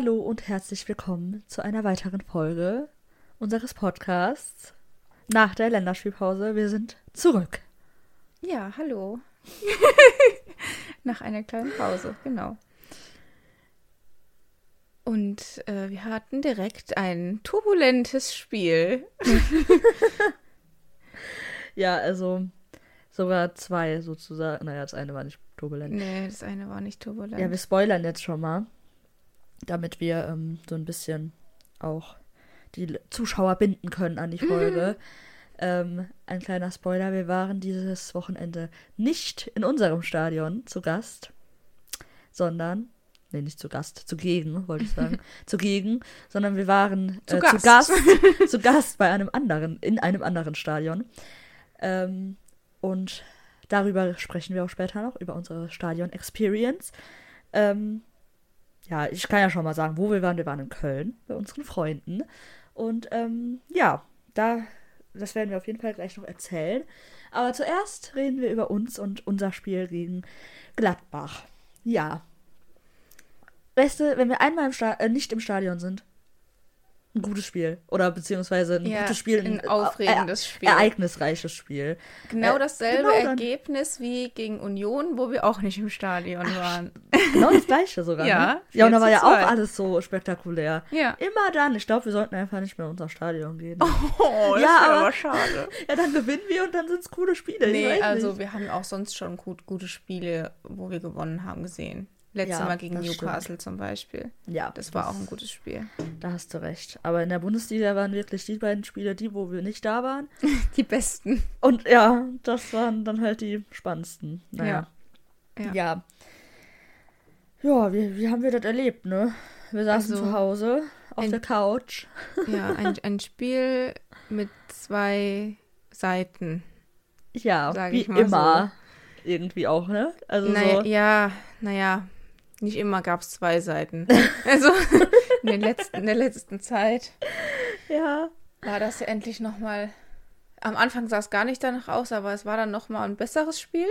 Hallo und herzlich willkommen zu einer weiteren Folge unseres Podcasts nach der Länderspielpause. Wir sind zurück. Ja, hallo. nach einer kleinen Pause, genau. Und äh, wir hatten direkt ein turbulentes Spiel. Ja, also sogar zwei sozusagen. Naja, das eine war nicht turbulent. Nee, das eine war nicht turbulent. Ja, wir spoilern jetzt schon mal, damit wir ähm, so ein bisschen auch die Zuschauer binden können an die Folge. ähm, ein kleiner Spoiler, wir waren dieses Wochenende nicht in unserem Stadion zu Gast, sondern, nee, nicht zu Gast, zugegen, wollte ich sagen, zugegen, sondern wir waren Zu äh, Gast. zu Gast, zu Gast bei einem anderen, in einem anderen Stadion. Ähm, und darüber sprechen wir auch später noch, über unsere Stadion-Experience. Ähm, ja, ich kann ja schon mal sagen, wo wir waren. Wir waren in Köln bei unseren Freunden. Und ähm, ja, da, das werden wir auf jeden Fall gleich noch erzählen. Aber zuerst reden wir über uns und unser Spiel gegen Gladbach. Ja. Du, wenn wir einmal im Sta äh, nicht im Stadion sind, ein gutes Spiel. Oder beziehungsweise ein Ja, gutes Spiel. ein äh, aufregendes äh, Spiel. Ereignisreiches Spiel. genau äh, dasselbe genau. Ergebnis wie gegen Union, wo wir auch nicht im Stadion waren. Genau das gleiche sogar. Ja, ne? ja und da 4 war ja 2. auch alles so spektakulär. Ja. Immer dann. Ich glaube, wir sollten einfach nicht mehr in unser Stadion gehen. Oh, das Ja, aber- aber schade. Ja, dann gewinnen wir und dann sind es coole Spiele. Nee, also nicht. wir haben auch sonst schon gut, gute Spiele, wo wir gewonnen haben, gesehen. Letztes Ja, Mal gegen Newcastle zum Beispiel. Ja, Das war auch ein gutes Spiel. Da hast du recht. Aber in der Bundesliga waren wirklich die beiden Spiele die, wo wir nicht da waren. Die besten. Und ja, das waren dann halt die spannendsten. Naja. Ja. Ja. Ja, ja wie, wie haben wir das erlebt, ne? Wir saßen Also, zu Hause auf ein- der Couch. Ja, ein, ein Spiel mit zwei Seiten. Ja, wie ich mal immer. Irgendwie auch, ne? Also naja, so. ja, naja, nicht immer gab es zwei Seiten. Also in, letzten, in der letzten Zeit Ja. war das ja endlich nochmal. Am Anfang sah es gar nicht danach aus, aber es war dann nochmal ein besseres Spiel.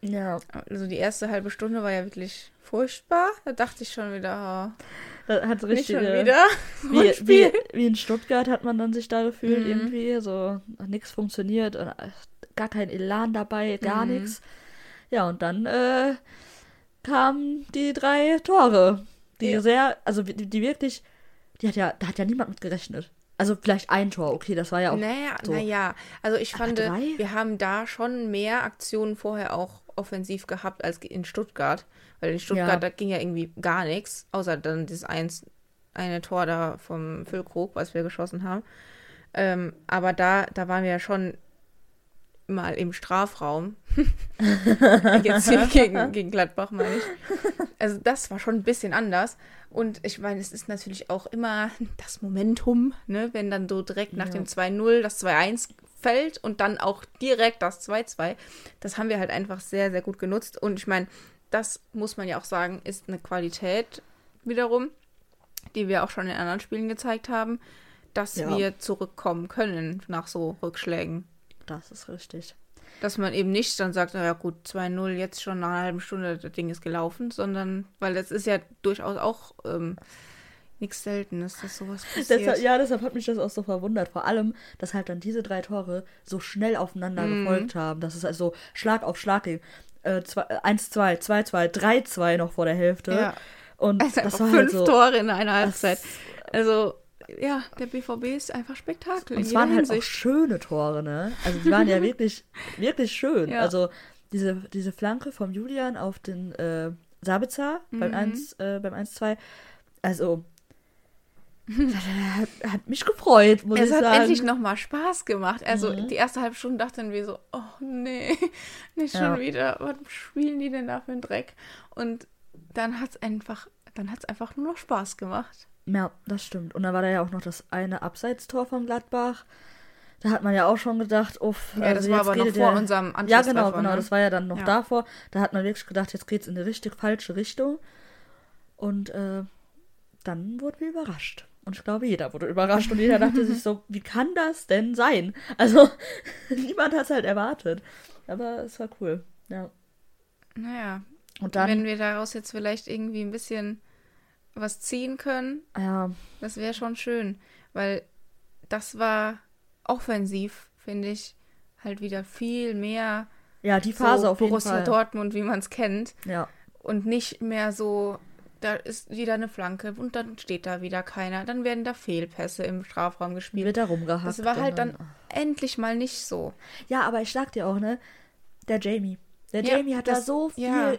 Ja. Also die erste halbe Stunde war ja wirklich furchtbar. Da dachte ich schon wieder, oh, Da hat nicht schon wieder Wie, wie, wie in Stuttgart hat man dann sich da gefühlt Mhm. irgendwie, so nichts funktioniert, und gar kein Elan dabei, gar Mhm. nichts. Ja, und dann äh, kamen die drei Tore, die Ja. sehr, also die, die wirklich, die hat ja, da hat ja niemand mit gerechnet. Also vielleicht ein Tor, okay, das war ja auch. Naja, so. naja. Also ich Aber fand, drei? wir haben da schon mehr Aktionen vorher auch offensiv gehabt als in Stuttgart. Weil in Stuttgart, Ja. da ging ja irgendwie gar nichts, außer dann dieses eins, eine Tor da vom Füllkrug, was wir geschossen haben. Ähm, aber da, da waren wir ja schon mal im Strafraum. Jetzt gegen, gegen Gladbach, meine ich. Also das war schon ein bisschen anders. Und ich meine, es ist natürlich auch immer das Momentum, ne? wenn dann so direkt nach Ja. dem 2-0 das 2-1 fällt und dann auch direkt das 2-2. Das haben wir halt einfach sehr, sehr gut genutzt. Und ich meine, das muss man ja auch sagen, ist eine Qualität wiederum, die wir auch schon in anderen Spielen gezeigt haben, dass Ja. wir zurückkommen können nach so Rückschlägen. Das ist richtig. Dass man eben nicht dann sagt, naja gut, 2-0, jetzt schon nach einer halben Stunde, das Ding ist gelaufen, sondern, weil das ist ja durchaus auch ähm, nichts Seltenes, dass sowas passiert. Deshalb, ja, deshalb hat mich das auch so verwundert. Vor allem, dass halt dann diese drei Tore so schnell aufeinander Mhm. gefolgt haben. Dass es also Schlag auf Schlag ging. Äh, zwei- äh, 1-2, 2-2, 3-2 noch vor der Hälfte. Ja. Und Also das war fünf halt so. Tore in einer Halbzeit. Also, ja, der BVB ist einfach Spektakel. und es waren halt auch Hinsicht. schöne Tore, ne? Also die waren ja wirklich, wirklich schön. Ja. Also diese, diese Flanke vom Julian auf den äh, Sabitzer beim Mhm. 1, äh, beim 1-2. Also hat, hat mich gefreut, muss Es ich hat sagen. endlich nochmal Spaß gemacht. Also Mhm. die erste halbe Stunde dachten wir so, oh nee, nicht schon Ja. wieder. Was spielen die denn da für einen Dreck? Und dann hat es einfach, dann hat es einfach nur noch Spaß gemacht. Ja, das stimmt. Und dann war da ja auch noch das eine Abseitstor von Gladbach. Da hat man ja auch schon gedacht, uff, Ja, das war aber noch vor der- unserem Ja, Anschlusstreffer, genau, genau. ne? Das war ja dann noch Ja. davor. Da hat man wirklich gedacht, jetzt geht's in eine richtig falsche Richtung. Und äh, dann wurden wir überrascht. Und ich glaube, jeder wurde überrascht und jeder dachte sich so, wie kann das denn sein? Also, niemand hat es halt erwartet. Aber es war cool. Ja. Naja, Und dann. wenn wir daraus jetzt vielleicht irgendwie ein bisschen was ziehen können, Ja, das wäre schon schön. Weil das war offensiv, finde ich, halt wieder viel mehr ja, die Phase so auf jeden Borussia Fall. Dortmund, wie man es kennt. Ja, Und nicht mehr so, da ist wieder eine Flanke und dann steht da wieder keiner. Dann werden da Fehlpässe im Strafraum gespielt. wird da rumgehackt. Das war halt und dann endlich mal nicht so. Ja, aber ich sag dir auch, ne? Der Jamie. Der Ja, Jamie hat da das- so viel ja.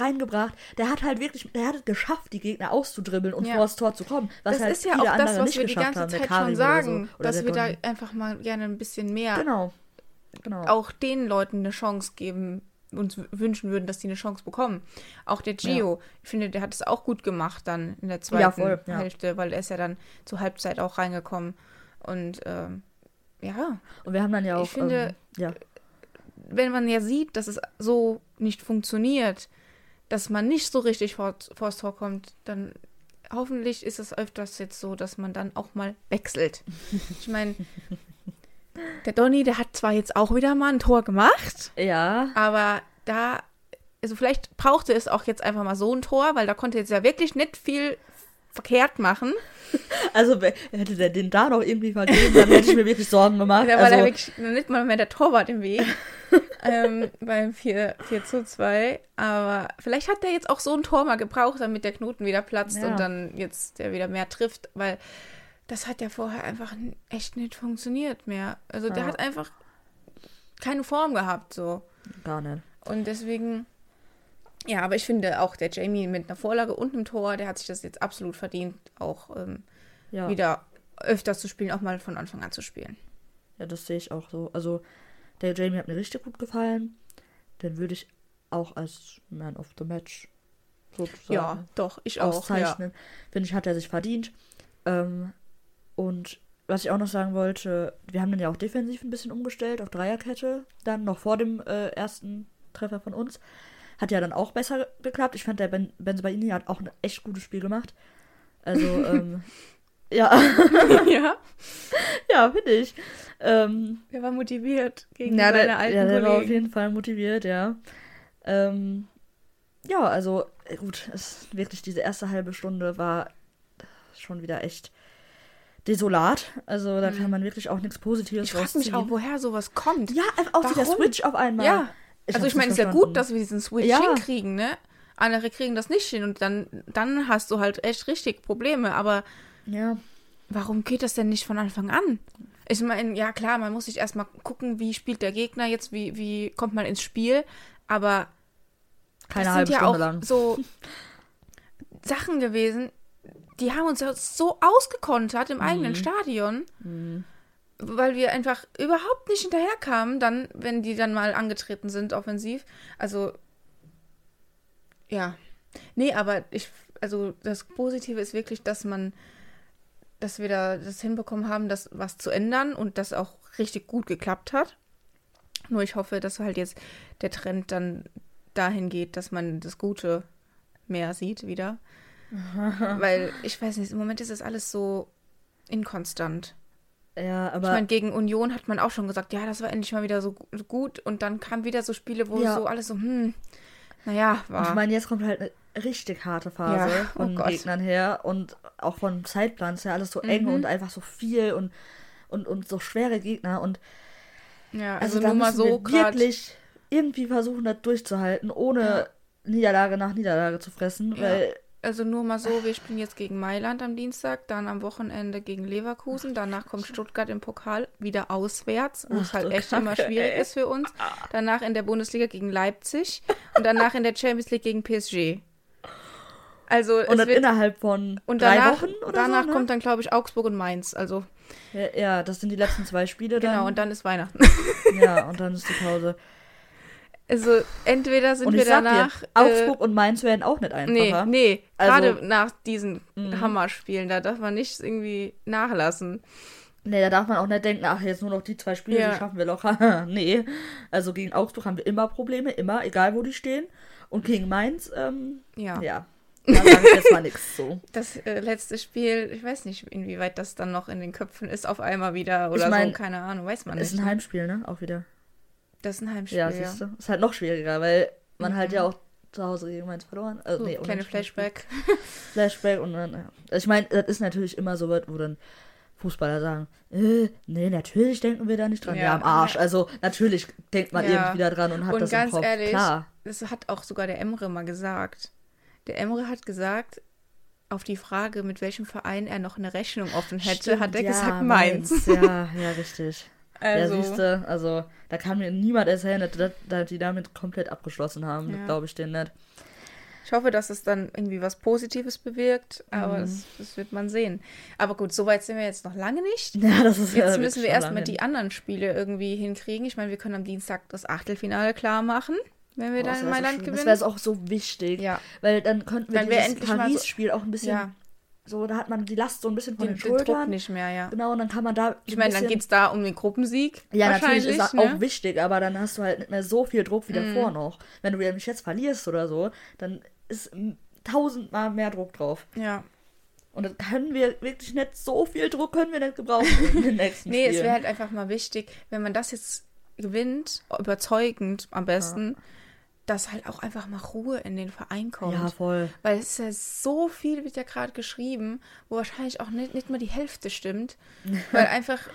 Reingebracht. Der hat halt wirklich, der hat es geschafft, die Gegner auszudribbeln und Ja. vor das Tor zu kommen. Was das halt ist ja viele auch das, andere was nicht wir die ganze haben. Zeit schon sagen, so. Dass wir da einfach mal gerne ein bisschen mehr Genau. Genau. auch den Leuten eine Chance geben, uns wünschen würden, dass die eine Chance bekommen. Auch der Gio, ich finde, der hat es auch gut gemacht dann in der zweiten Ja, voll, ja. Hälfte, weil er ist ja dann zur Halbzeit auch reingekommen. Und ähm, ja, Und wir haben dann ja auch. Ich finde- ähm, ja. wenn man ja sieht, dass es so nicht funktioniert, dass man nicht so richtig vor, vors Tor kommt, dann hoffentlich ist es öfters jetzt so, dass man dann auch mal wechselt. Ich meine, der Donny, der hat zwar jetzt auch wieder mal ein Tor gemacht, Ja. aber da, also vielleicht brauchte es auch jetzt einfach mal so ein Tor, weil da konnte jetzt ja wirklich nicht viel verkehrt machen. Also hätte der den da noch irgendwie vergeben, dann hätte ich mir wirklich Sorgen gemacht. Da war also, da wirklich nicht mal mehr der Torwart im Weg ähm, beim 4, 4 zu 2. Aber vielleicht hat der jetzt auch so ein Tor mal gebraucht, damit der Knoten wieder platzt Ja. und dann jetzt der wieder mehr trifft, weil das hat ja vorher einfach echt nicht funktioniert mehr. Also der Ja. hat einfach keine Form gehabt so. gar nicht. Und deswegen, ja, aber ich finde auch der Jamie mit einer Vorlage und einem Tor, der hat sich das jetzt absolut verdient, auch ähm, Ja. wieder öfters zu spielen, auch mal von Anfang an zu spielen. Ja, das sehe ich auch so. Also, der Jamie hat mir richtig gut gefallen. Den würde ich auch als Man of the Match sozusagen Ja, doch, ich auch. Ja. auszeichnen. Finde ich, hat er sich verdient. Ähm, und was ich auch noch sagen wollte, wir haben dann ja auch defensiv ein bisschen umgestellt auf Dreierkette. Dann noch vor dem äh, ersten Treffer von uns. Hat ja dann auch besser geklappt. Ich fand, der Ben Benzobaini hat auch ein echt gutes Spiel gemacht. Also, ähm, ja, ja, ja, finde ich. Ähm, der war motiviert gegen ja, seine der, alten ja, der war auf jeden Fall motiviert, ja. Ähm, ja, also äh, gut, es wirklich diese erste halbe Stunde war schon wieder echt desolat. Also da kann man wirklich auch nichts Positives Mhm. Ich frage mich auch, woher sowas kommt. Ja, auch Warum? Switch auf einmal. Ja, also hab's ich meine, es ist ja gut, dass wir diesen Switch Ja. hinkriegen, ne? Andere kriegen das nicht hin und dann, dann hast du halt echt richtig Probleme. Aber Ja, warum geht das denn nicht von Anfang an? Ich meine, ja klar, man muss sich erstmal gucken, wie spielt der Gegner jetzt, wie, wie kommt man ins Spiel. Aber keine das halbe sind ja Stunde auch lang. so Sachen gewesen, die haben uns ja so ausgekontert im Mhm. eigenen Stadion, weil wir einfach überhaupt nicht hinterherkamen, dann, wenn die dann mal angetreten sind, offensiv. Also, ja. Nee, aber ich, also das Positive ist wirklich, dass man, dass wir da das hinbekommen haben, das was zu ändern und das auch richtig gut geklappt hat. Nur ich hoffe, dass halt jetzt der Trend dann dahin geht, dass man das Gute mehr sieht wieder. Weil ich weiß nicht, im Moment ist es alles so inkonstant. Ja, Ich aber meine, gegen Union hat man auch schon gesagt, ja, das war endlich mal wieder so gu- gut. Und dann kamen wieder so Spiele, wo Ja. so alles so, hm, naja, ich war. meine, jetzt kommt halt eine richtig harte Phase Ja, oh von Gott. Gegnern her und auch von Zeitplans her alles so eng Mhm. und einfach so viel und, und, und so schwere Gegner und ja, Also, also, da nur mal so wir wirklich irgendwie versuchen, das durchzuhalten, ohne Ja. Niederlage nach Niederlage zu fressen, weil Also nur mal so, wir spielen jetzt gegen Mailand am Dienstag, dann am Wochenende gegen Leverkusen, danach kommt Stuttgart im Pokal wieder auswärts, Ach halt echt immer schwierig ist für uns. Danach in der Bundesliga gegen Leipzig und danach in der Champions League gegen PSG. Also und das wird, innerhalb von und drei danach, Wochen oder danach so, ne? kommt dann glaube ich Augsburg und Mainz. Also ja, ja, das sind die letzten zwei Spiele dann. genau und dann ist Weihnachten. ja, und dann ist die Pause. Also entweder sind wir danach dir, äh, Augsburg und Mainz werden auch nicht Nee, einfacher. nee, Also- gerade nach diesen Mhm. Hammerspielen, da darf man nicht irgendwie nachlassen. Nee, da darf man auch nicht denken, ach, jetzt nur noch die zwei Spiele, Ja. die schaffen wir locker. nee. Also gegen Augsburg haben wir immer Probleme, immer, egal wo die stehen. Und gegen Mainz, ähm, Ja. ja. Da sage ich jetzt mal nichts so. Das äh, letzte Spiel, ich weiß nicht, inwieweit das dann noch in den Köpfen ist, auf einmal wieder oder Ich mein, so, keine Ahnung, weiß man Ist nicht. ein Heimspiel, ne? Auch wieder. Das ist ein Heimspiel, Ja, siehst du. Ist halt noch schwieriger, weil man halt Mhm. ja auch zu Hause gegen Mainz verloren. Also, So, nee, kleine. Flashback. Flashback und dann, ja. Also ich meine, das ist natürlich immer so was, wo dann Fußballer sagen, äh, nee, natürlich denken wir da nicht dran. Ja, Ja. am Arsch. Also natürlich denkt man Ja. irgendwie da dran und hat Und das ganz im Kopf. ehrlich, Klar. Das hat auch sogar der Emre mal gesagt. Der Emre hat gesagt, auf die Frage, mit welchem Verein er noch eine Rechnung offen hätte, Stimmt, hat er ja, gesagt Mainz. Ja, ja, richtig. Also, ja, siehst du, also da kann mir niemand erzählen, dass, dass, die damit komplett abgeschlossen haben. Ja. Glaube ich denen nicht. ich hoffe, dass es dann irgendwie was Positives bewirkt, aber Mhm. das, das wird man sehen. Aber gut, so weit sind wir jetzt noch lange nicht. Ja, das ist ja Jetzt wirklich müssen wir erstmal die anderen Spiele irgendwie hinkriegen. Ich meine, wir können am Dienstag das Achtelfinale klar machen, wenn wir Oh, dann in wär so Mailand schön. Das gewinnen. wäre auch so wichtig. ja, Weil dann könnten wir Dann dieses endlich mal so- Paris-Spiel auch ein bisschen, ja, so, da hat man die Last so ein bisschen von den, den, den Druck Schultern. nicht mehr, ja. Genau, und dann kann man da. Ich ein meine, dann geht es da um den Gruppensieg. Ja, natürlich ist das wahrscheinlich, auch ne? wichtig, aber dann hast du halt nicht mehr so viel Druck wie Mhm. davor noch. Wenn du nämlich jetzt verlierst oder so, dann ist mm, tausendmal mehr Druck drauf. Ja. Und dann können wir wirklich nicht so viel Druck können wir nicht gebrauchen in den nächsten Nee, es Spielen. wäre halt einfach mal wichtig, wenn man das jetzt gewinnt, überzeugend am besten, dass halt auch einfach mal Ruhe in den Verein kommt. ja, voll. Weil es ist ja so viel, wird ja gerade geschrieben, wo wahrscheinlich auch nicht, nicht mal die Hälfte stimmt. weil einfach,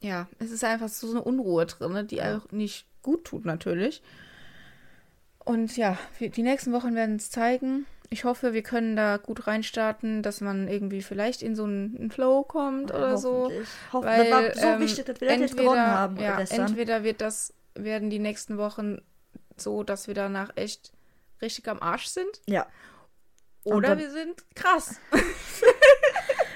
ja, es ist einfach so eine Unruhe drin, ne, die Ja. auch nicht gut tut natürlich. Und ja, die nächsten Wochen werden es zeigen. Ich hoffe, wir können da gut reinstarten, dass man irgendwie vielleicht in so einen Flow kommt oder so. Hoffentlich. Hoff Weil, das war so ähm, wichtig, dass wir das jetzt gewonnen haben ja, entweder wird das, werden die nächsten Wochen so, dass wir danach echt richtig am Arsch sind. Ja. Oder dann- wir sind krass.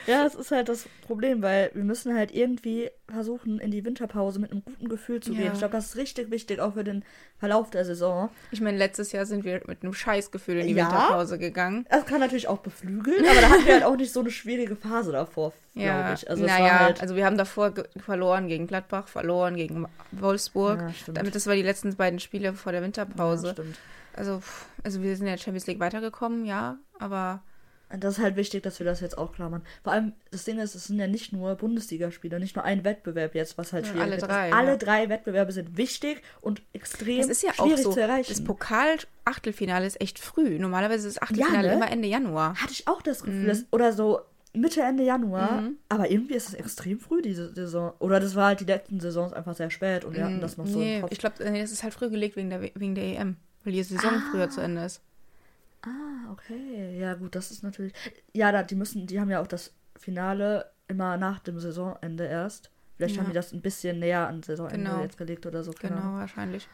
Ja, es ist halt das Problem, weil wir müssen halt irgendwie versuchen, in die Winterpause mit einem guten Gefühl zu gehen. Ja. Ich glaube, das ist richtig wichtig, auch für den Verlauf der Saison. Ich meine, letztes Jahr sind wir mit einem Scheißgefühl in die Ja. Winterpause gegangen. Das kann natürlich auch beflügeln, aber da hatten wir halt auch nicht so eine schwierige Phase davor, Ja, glaube ich. Also naja, halt. also wir haben davor ge- verloren gegen Gladbach, verloren gegen Wolfsburg. Ja. Damit das war die letzten beiden Spiele vor der Winterpause. stimmt. also, also wir sind in der Champions League weitergekommen, ja, aber das ist halt wichtig, dass wir das jetzt auch klar machen. Vor allem, das Ding ist, es sind ja nicht nur Bundesligaspiele, nicht nur ein Wettbewerb jetzt, was halt Ja, schwierig alle ist. drei, Alle ja. drei Wettbewerbe sind wichtig und extrem es ist ja auch schwierig so, zu erreichen. das Pokal-Achtelfinale ist echt früh. Normalerweise ist das Achtelfinale ne? immer Ende Januar. Hatte ich auch das Gefühl, Mhm. dass, oder so Mitte, Ende Januar, aber irgendwie ist es extrem früh, diese Saison. Oder das war halt die letzten Saisons einfach sehr spät und wir hatten das noch so nee, im Kopf. ich glaube, das ist halt früh gelegt wegen der, wegen der EM, weil die Saison Ah. früher zu Ende ist. Ah, okay. Ja, gut, das ist natürlich. Ja, da, die müssen, die haben ja auch das Finale immer nach dem Saisonende erst. Vielleicht Ja. haben die das ein bisschen näher an Saisonende Genau. jetzt gelegt oder so. Genau, Ahnung. wahrscheinlich.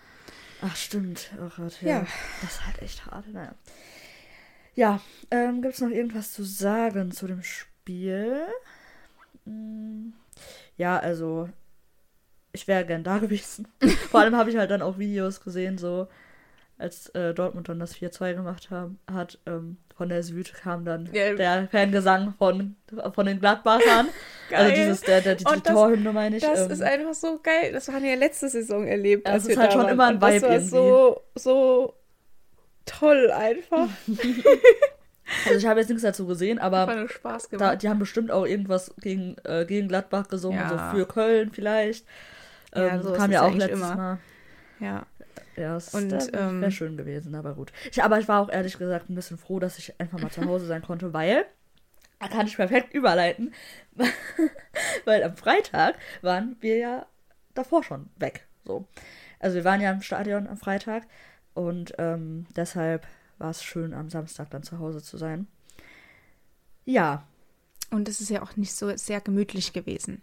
Ach, stimmt. Oh Gott, ja. Ja. Das ist halt echt hart. Naja. Ja, ähm, gibt es noch irgendwas zu sagen zu dem Spiel? Hm, Ja, also, ich wäre gern da gewesen. Vor allem habe ich halt dann auch Videos gesehen, so als äh, Dortmund dann das 4-2 gemacht haben, hat. Ähm, von der Süd kam dann Ja. der Fangesang von, von den Gladbachern. Also Geil. dieses, der, der, die, die das- Torhymne meine ich. Das ähm, ist einfach so geil. Das haben wir ja letzte Saison erlebt. Ja, es ist halt da schon waren. immer ein Und das Vibe war irgendwie. so, so toll einfach. also ich habe jetzt nichts dazu gesehen, aber Da, die haben bestimmt auch irgendwas gegen, äh, gegen Gladbach gesungen, Ja. so für Köln vielleicht. Ja, Ähm, sowas kam ist ja auch letztes immer. Mal. ja. Ja, es Und, wäre ähm, schön gewesen, aber gut. Ich, aber ich war auch ehrlich gesagt ein bisschen froh, dass ich einfach mal zu Hause sein konnte, weil, da kann ich perfekt überleiten, weil am Freitag waren wir ja davor schon weg. So. Also wir waren ja im Stadion am Freitag und ähm, deshalb war es schön, am Samstag dann zu Hause zu sein. Ja, Und es ist ja auch nicht so sehr gemütlich gewesen.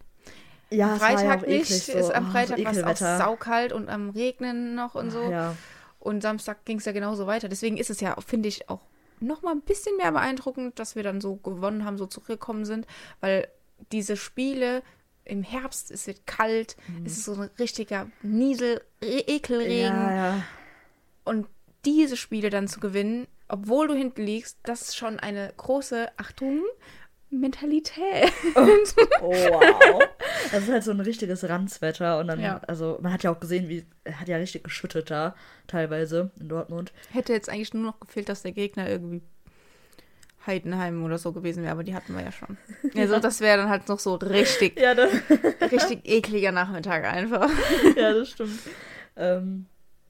Ja, ja Freitag auch nicht. so, ist am oh, Freitag so war es auch saukalt und am Regnen noch und so. Ja, Und Samstag ging es ja genauso weiter. Deswegen ist es ja, finde ich, auch noch mal ein bisschen mehr beeindruckend, dass wir dann so gewonnen haben, so zurückgekommen sind, weil diese Spiele im Herbst, es wird kalt, es ist so ein richtiger Niesel, Ekelregen Mhm. ja, ja. und diese Spiele dann zu gewinnen, obwohl du hinten liegst, das ist schon eine große Achtung. Mentalität. Oh, wow. Das ist halt so ein richtiges Ranzwetter und dann, Ja. also man hat ja auch gesehen, wie, er hat ja richtig geschüttet da, teilweise in Dortmund. Hätte jetzt eigentlich nur noch gefehlt, dass der Gegner irgendwie Heidenheim oder so gewesen wäre, aber die hatten wir ja schon. Also das wäre dann halt noch so richtig, Ja, das, richtig ekliger Nachmittag einfach. ja, das stimmt. Ähm,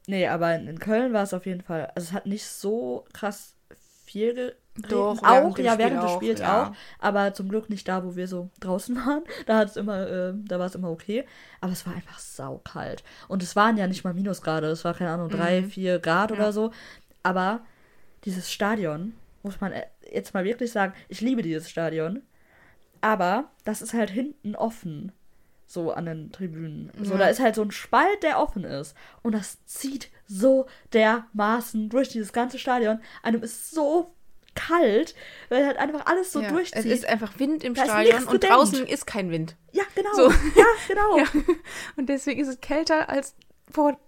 nee, aber in, in Köln war es auf jeden Fall. Also es hat nicht so krass viel Doch, auch, ja, Spiel während des auch, Spiels ja. auch. Aber zum Glück nicht da, wo wir so draußen waren. Da hat es immer, äh, da war es immer okay. Aber es war einfach saukalt. Und es waren ja nicht mal Minusgrade. Es war, keine Ahnung, drei, vier Grad oder so. Aber dieses Stadion, muss man äh, jetzt mal wirklich sagen, ich liebe dieses Stadion. Aber das ist halt hinten offen. So an den Tribünen. So, Ja. da ist halt so ein Spalt, der offen ist. Und das zieht so dermaßen durch dieses ganze Stadion. Einem ist so kalt, weil halt einfach alles so ja. durchzieht. Es ist einfach Wind im Da Stadion und draußen ist kein Wind. ja, genau. So. Ja, genau. Ja. Und deswegen ist es kälter als vor,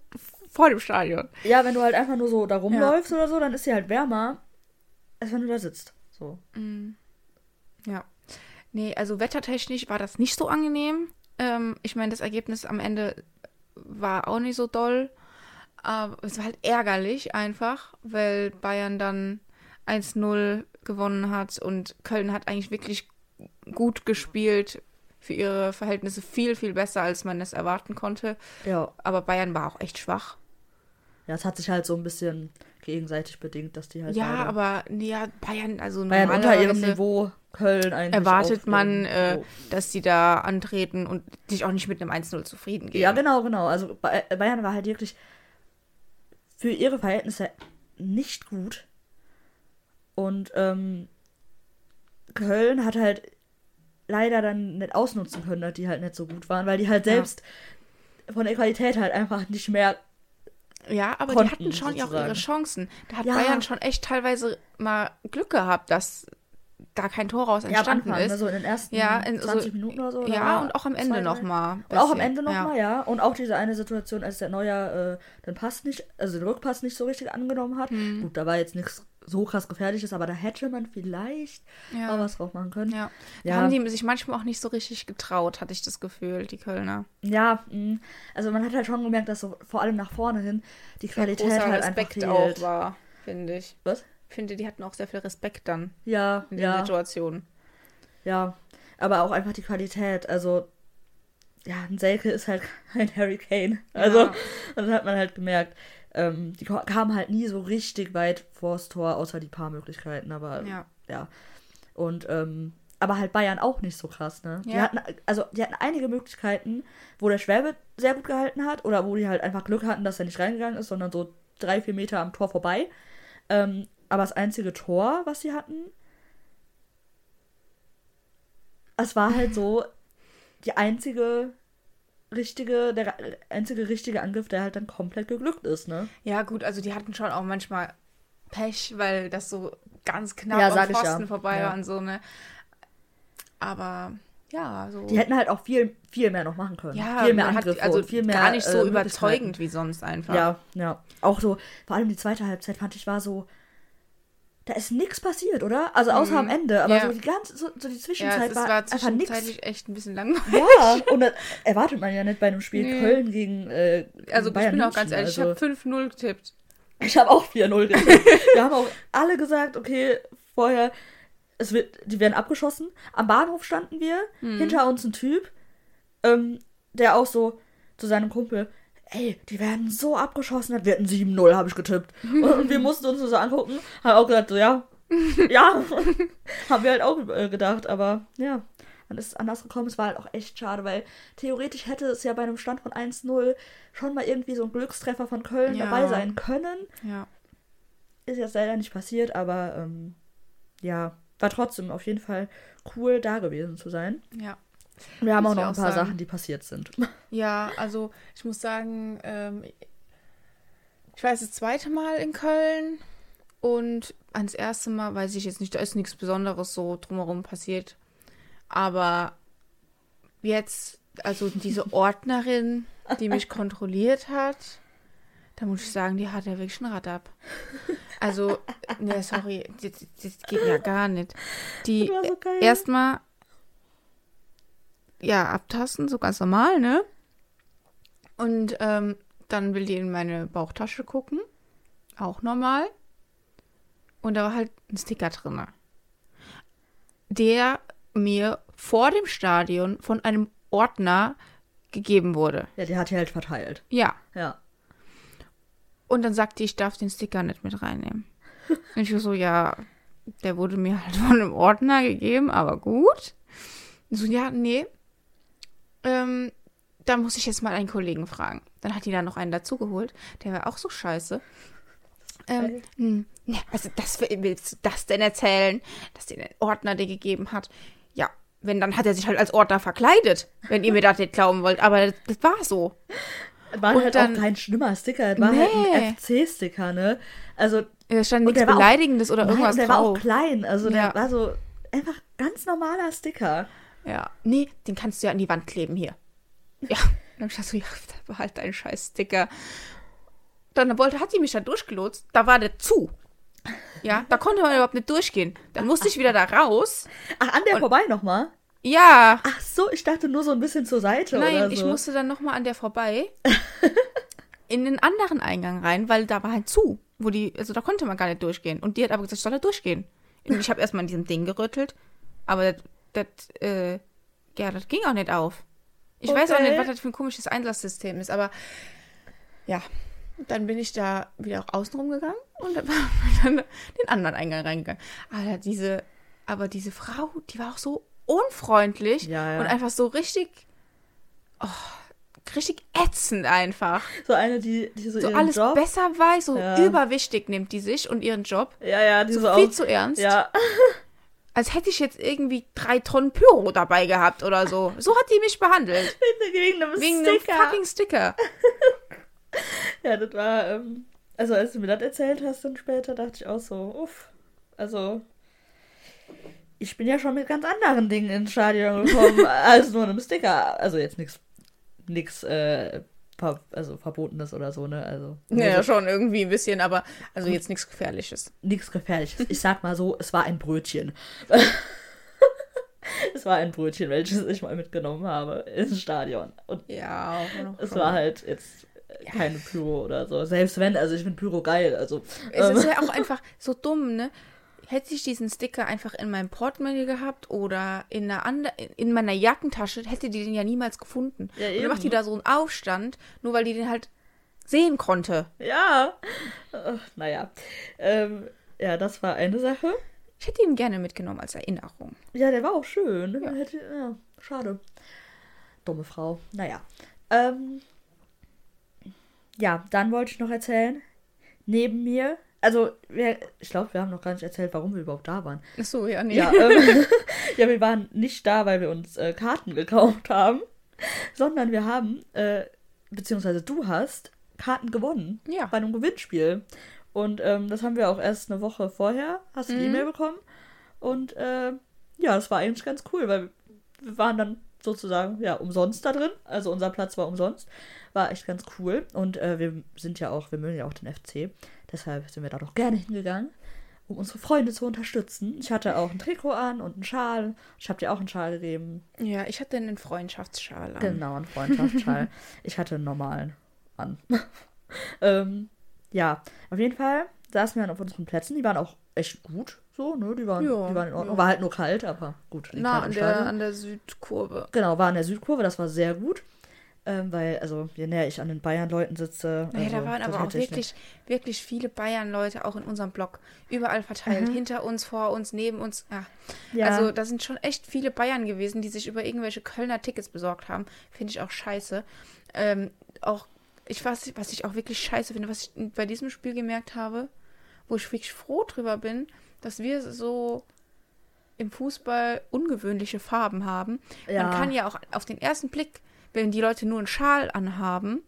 vor dem Stadion. Ja, wenn du halt einfach nur so da rumläufst oder so, dann ist sie halt wärmer, als wenn du da sitzt. So. Ja. Nee, also wettertechnisch war das nicht so angenehm. Ähm, ich meine, das Ergebnis am Ende war auch nicht so doll. Aber es war halt ärgerlich einfach, weil Bayern dann 1-0 gewonnen hat und Köln hat eigentlich wirklich gut gespielt. Für ihre Verhältnisse viel, viel besser, als man es erwarten konnte. Ja. Aber Bayern war auch echt schwach. Ja, es hat sich halt so ein bisschen gegenseitig bedingt, dass die halt Ja, aber ja, Bayern, also Bayern unter ihrem Niveau Köln eigentlich erwartet man, äh, dass die da antreten und sich auch nicht mit einem 1-0 zufrieden geben. Ja, genau, genau. Also Ba- Bayern war halt wirklich für ihre Verhältnisse nicht gut. Und ähm, Köln hat halt leider dann nicht ausnutzen können, dass die halt nicht so gut waren, weil die halt Ja. selbst von der Qualität halt einfach nicht mehr. Ja, aber die konnten, hatten schon ja auch ihre sozusagen. Chancen. Da hat Ja. Bayern schon echt teilweise mal Glück gehabt, dass da kein Tor raus Ja, entstanden Anfang, ist. ne, so in den ersten Ja, in so- 20 Minuten oder so. da ja, und auch am Ende nochmal. Und auch am Ende nochmal, ja. Und auch diese eine Situation, als der Neuer äh, den Pass nicht, also den Rückpass nicht so richtig angenommen hat. Hm. Gut, da war jetzt nichts so krass gefährliches, aber da hätte man vielleicht Ja. auch was drauf machen können. Ja. Da Ja. haben die sich manchmal auch nicht so richtig getraut, hatte ich das Gefühl, die Kölner. Ja, mh. also man hat halt schon gemerkt, dass so vor allem nach vorne hin die Qualität Großer halt einfach auch fehlt. war, finde ich. Was? Ich finde, die hatten auch sehr viel Respekt dann Ja, in ja, Situationen. ja. Aber auch einfach die Qualität. Also, ja, ein Selke ist halt ein Harry Kane. Also, Ja. das hat man halt gemerkt. Ähm, die kamen halt nie so richtig weit vors Tor, außer die paar Möglichkeiten, aber Ja. ja. Und, ähm, aber halt Bayern auch nicht so krass, ne? Die Ja. hatten, also, die hatten einige Möglichkeiten, wo der Schwäbe sehr gut gehalten hat oder wo die halt einfach Glück hatten, dass er nicht reingegangen ist, sondern so drei, vier Meter am Tor vorbei. Ähm, aber das einzige Tor, was sie hatten, es war halt so die einzige richtige, der einzige richtige Angriff, der halt dann komplett geglückt ist, ne? Ja, gut, also die hatten schon auch manchmal Pech, weil das so ganz knapp Ja, am Pfosten ja. vorbei Ja. war und so, ne? Aber ja, so. Die hätten halt auch viel, viel mehr noch machen können. ja, viel mehr Angriffe also viel mehr gar nicht so äh, überzeugend wie sonst einfach. Ja, ja. Auch so, vor allem die zweite Halbzeit fand ich war so, da ist nichts passiert, oder? Also außer Mhm. am Ende, aber Ja. so die ganze, so, so die Ja, Zwischenzeit es war, war einfach nichts. echt ein bisschen langweilig. Ja, und das erwartet man ja nicht bei einem Spiel Nee. Köln gegen äh, Also ich Bayern bin auch ganz ehrlich, also, ich habe 5-0 getippt. Ich habe auch 4-0 getippt. Wir haben auch alle gesagt, okay, vorher, es wird, die werden abgeschossen. Am Bahnhof standen wir, Mhm. hinter uns ein Typ, ähm, der auch so zu seinem Kumpel, ey, die werden so abgeschossen, das wird ein 7-0, habe ich getippt. Und, wir mussten uns nur so angucken, haben auch gesagt, so, ja, ja, haben wir halt auch äh, gedacht, aber ja. Dann ist es anders gekommen. Es war halt auch echt schade, weil theoretisch hätte es ja bei einem Stand von 1-0 schon mal irgendwie so ein Glückstreffer von Köln Ja. dabei sein können. Ja. Ist jetzt leider nicht passiert, aber ähm, ja, war trotzdem auf jeden Fall cool, da gewesen zu sein. Ja. Wir haben auch noch ein paar sagen. Sachen, die passiert sind. Ja, also ich muss sagen, ähm, ich war jetzt das zweite Mal in Köln und ans erste Mal weiß ich jetzt nicht, da ist nichts Besonderes so drumherum passiert. Aber jetzt, also diese Ordnerin, die mich kontrolliert hat, da muss ich sagen, die hat ja wirklich ein Rad ab. Also, ne, sorry, das, das geht ja gar nicht. Die so erstmal ja, abtasten, so ganz normal, ne? Und ähm, dann will die in meine Bauchtasche gucken. Auch normal. Und da war halt ein Sticker drin. Der mir vor dem Stadion von einem Ordner gegeben wurde. Ja, die hat die halt verteilt. Ja. Ja. Und dann sagte ich, ich darf den Sticker nicht mit reinnehmen. Und ich so, ja, der wurde mir halt von einem Ordner gegeben, aber gut. So, ja, nee. Ähm, da muss ich jetzt mal einen Kollegen fragen. Dann hat die da noch einen dazugeholt. Der war auch so scheiße. Ähm, hm, ne, also das willst du das denn erzählen, dass dir den Ordner dir gegeben hat? Ja, wenn, dann hat er sich halt als Ordner verkleidet, wenn ihr mir das nicht glauben wollt. Aber das, war so. War Und halt dann- auch kein schlimmer Sticker, das war halt Nee. ein FC-Sticker, ne? Also, Da stand nichts der war auch- Beleidigendes oder nein, irgendwas und der war auch drauf. klein, also Ja. der war so einfach ganz normaler Sticker. Ja. Nee, den kannst du ja an die Wand kleben hier. Ja. Dann hab ich so, ja, behalt deinen scheiß Sticker. Dann wollte, hat die mich da durchgelotst. Da war der zu. Ja, da konnte man überhaupt nicht durchgehen. Dann musste ich wieder da raus. Ach, an der vorbei nochmal? Ja. Ach so, ich dachte nur so ein bisschen zur Seite oder Nein, so. ich musste dann nochmal an der vorbei. in den anderen Eingang rein, weil da war halt zu. Wo die, also da konnte man gar nicht durchgehen. Und die hat aber gesagt, ich soll da durchgehen. Und ich habe erstmal an diesem Ding gerüttelt. Aber das, äh, ja, das ging auch nicht auf. Ich weiß auch Okay. nicht, was das für ein komisches Einlasssystem ist, aber ja. Dann bin ich da wieder auch außen rumgegangen und dann dann den anderen Eingang reingegangen. Aber diese, aber diese Frau, die war auch so unfreundlich Ja, ja. und einfach so richtig, oh, richtig ätzend einfach. So eine, die, die so, So alles Job. besser weiß, so Ja. überwichtig nimmt die sich und ihren Job. Ja, ja, die So so, viel auch. zu ernst. Ja, Als hätte ich jetzt irgendwie drei Tonnen Pyro dabei gehabt oder so. So hat die mich behandelt. wegen einem Wegen Sticker. einem fucking Sticker. Ja, das war, ähm, also als du mir das erzählt hast dann später, dachte ich auch so, uff, also ich bin ja schon mit ganz anderen Dingen ins Stadion gekommen, als nur einem Sticker. Also jetzt nichts, nix, äh, ver also Verbotenes oder so, ne, also Ja, so, schon irgendwie ein bisschen, aber also jetzt nichts Gefährliches. nichts Gefährliches. Ich sag mal so, es war ein Brötchen. es war ein Brötchen, welches ich mal mitgenommen habe ins Stadion. Und Ja, es schon. war halt jetzt äh, keine Pyro oder so. Selbst wenn, also ich finde Pyro geil, also. Es ähm, ist ja auch einfach so dumm, ne? Hätte ich diesen Sticker einfach in meinem Portemonnaie gehabt oder in, einer andre, in meiner Jackentasche, hätte die den ja niemals gefunden. Ja, Und dann macht die eben. da so einen Aufstand, nur weil die den halt sehen konnte. Ja. Ach, naja. Ähm, ja, das war eine Sache. Ich hätte ihn gerne mitgenommen als Erinnerung. Ja, der war auch schön. Ja. Hätte, ja, schade. Dumme Frau. Naja. Ähm, ja, dann wollte ich noch erzählen. Neben mir, also, wir, ich glaube, wir haben noch gar nicht erzählt, warum wir überhaupt da waren. Ach so, ja, nee. Ja, ähm, ja, wir waren nicht da, weil wir uns äh, Karten gekauft haben, sondern wir haben, äh, beziehungsweise du hast Karten gewonnen Ja. bei einem Gewinnspiel. Und ähm, das haben wir auch erst eine Woche vorher, hast du die Mhm. E-Mail bekommen. Und äh, ja, das war eigentlich ganz cool, weil wir waren dann sozusagen ja umsonst da drin. Also unser Platz war umsonst. War echt ganz cool. Und äh, wir sind ja auch, wir mögen ja auch den FC. Deshalb sind wir da doch gerne hingegangen, um unsere Freunde zu unterstützen. Ich hatte auch ein Trikot an und einen Schal. Ich habe dir auch einen Schal gegeben. Ja, ich hatte einen Freundschaftsschal an. Genau, einen Freundschaftsschal. ich hatte einen normalen an. ähm, ja, auf jeden Fall saßen wir dann auf unseren Plätzen. Die waren auch echt gut. So, ne? Die waren, Ja, die waren in Ordnung. ja. War halt nur kalt, aber gut. Na, halt an der, an der Südkurve. Genau, war an der Südkurve, das war sehr gut. Ähm, weil, also, je näher ich an den Bayern-Leuten sitze. Naja, also, da waren aber auch wirklich, wirklich viele Bayern-Leute auch in unserem Block. Überall verteilt. Mhm. Hinter uns, vor uns, neben uns. Ja. Ja. Also, da sind schon echt viele Bayern gewesen, die sich über irgendwelche Kölner Tickets besorgt haben. Finde ich auch scheiße. Ähm, auch, ich weiß, was ich auch wirklich scheiße finde, was ich bei diesem Spiel gemerkt habe, wo ich wirklich froh drüber bin, dass wir so im Fußball ungewöhnliche Farben haben. Ja. Man kann ja auch auf den ersten Blick, wenn die Leute nur einen Schal anhaben,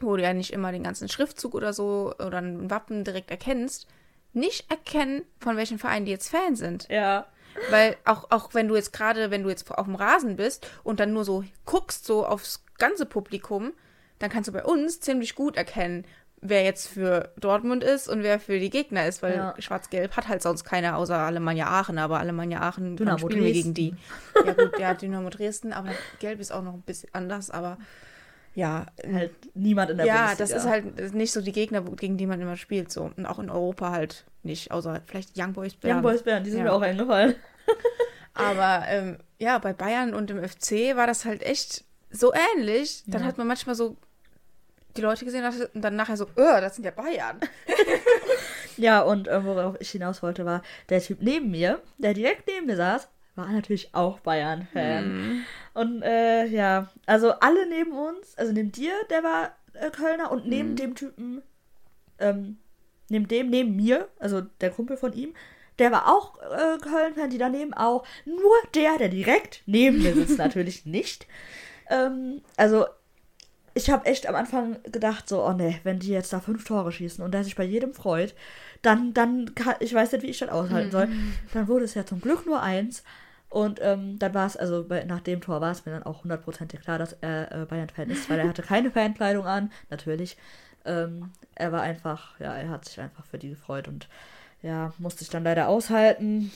wo du ja nicht immer den ganzen Schriftzug oder so oder ein Wappen direkt erkennst, nicht erkennen, von welchem Verein die jetzt Fan sind. Ja. Weil auch, auch wenn du jetzt gerade, wenn du jetzt auf dem Rasen bist und dann nur so guckst, so aufs ganze Publikum, dann kannst du bei uns ziemlich gut erkennen, wer jetzt für Dortmund ist und wer für die Gegner ist, weil Ja. Schwarz-Gelb hat halt sonst keiner außer Alemannia Aachen, aber Alemannia Aachen Dynamo spielen wir gegen Dresden. die. Ja gut, ja, Dynamo Dresden, aber Gelb ist auch noch ein bisschen anders, aber ja, Halt niemand in der ja, Bundesliga. das ist halt nicht so die Gegner, gegen die man immer spielt, so. Und auch in Europa halt nicht, außer vielleicht Young Boys Bern. Young Boys Bern, die sind Ja. mir auch eingefallen. Aber ähm, ja, bei Bayern und im FC war das halt echt so ähnlich. Dann Ja. hat man manchmal so die Leute gesehen hat und dann nachher so, oh, das sind ja Bayern. Ja, und äh, worauf ich hinaus wollte, war, der Typ neben mir, der direkt neben mir saß, war natürlich auch Bayern-Fan. Mhm. Und äh, ja, also alle neben uns, also neben dir, der war äh, Kölner und neben Mhm. dem Typen, ähm, neben dem, neben mir, also der Kumpel von ihm, der war auch äh, Köln-Fan, die daneben auch. Nur der, der direkt neben mir sitzt, natürlich nicht. Ähm, also ich habe echt am Anfang gedacht, so, oh ne, wenn die jetzt da fünf Tore schießen und der sich bei jedem freut, dann, dann kann, ich weiß nicht, wie ich das aushalten soll. Dann wurde es ja zum Glück nur eins. Und ähm, dann war es, also bei, nach dem Tor war es mir dann auch hundertprozentig klar, dass er äh, Bayern-Fan ist, weil er hatte keine Fankleidung an, natürlich. Ähm, er war einfach, ja, er hat sich einfach für die gefreut und ja, musste ich dann leider aushalten.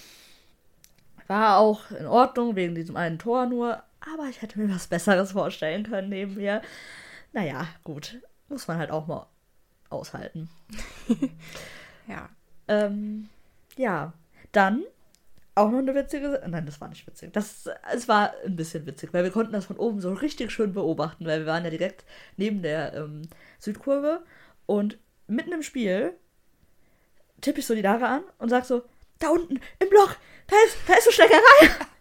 War auch in Ordnung, wegen diesem einen Tor nur, aber ich hätte mir was Besseres vorstellen können neben mir. Naja, gut. Muss man halt auch mal aushalten. Ja. Ähm, ja, dann auch noch eine witzige. Nein, das war nicht witzig. Das, es war ein bisschen witzig, weil wir konnten das von oben so richtig schön beobachten, weil wir waren ja direkt neben der ähm, Südkurve und mitten im Spiel tippe ich so die Lara an und sag so, da unten im Block, da ist, da ist eine Steckerei.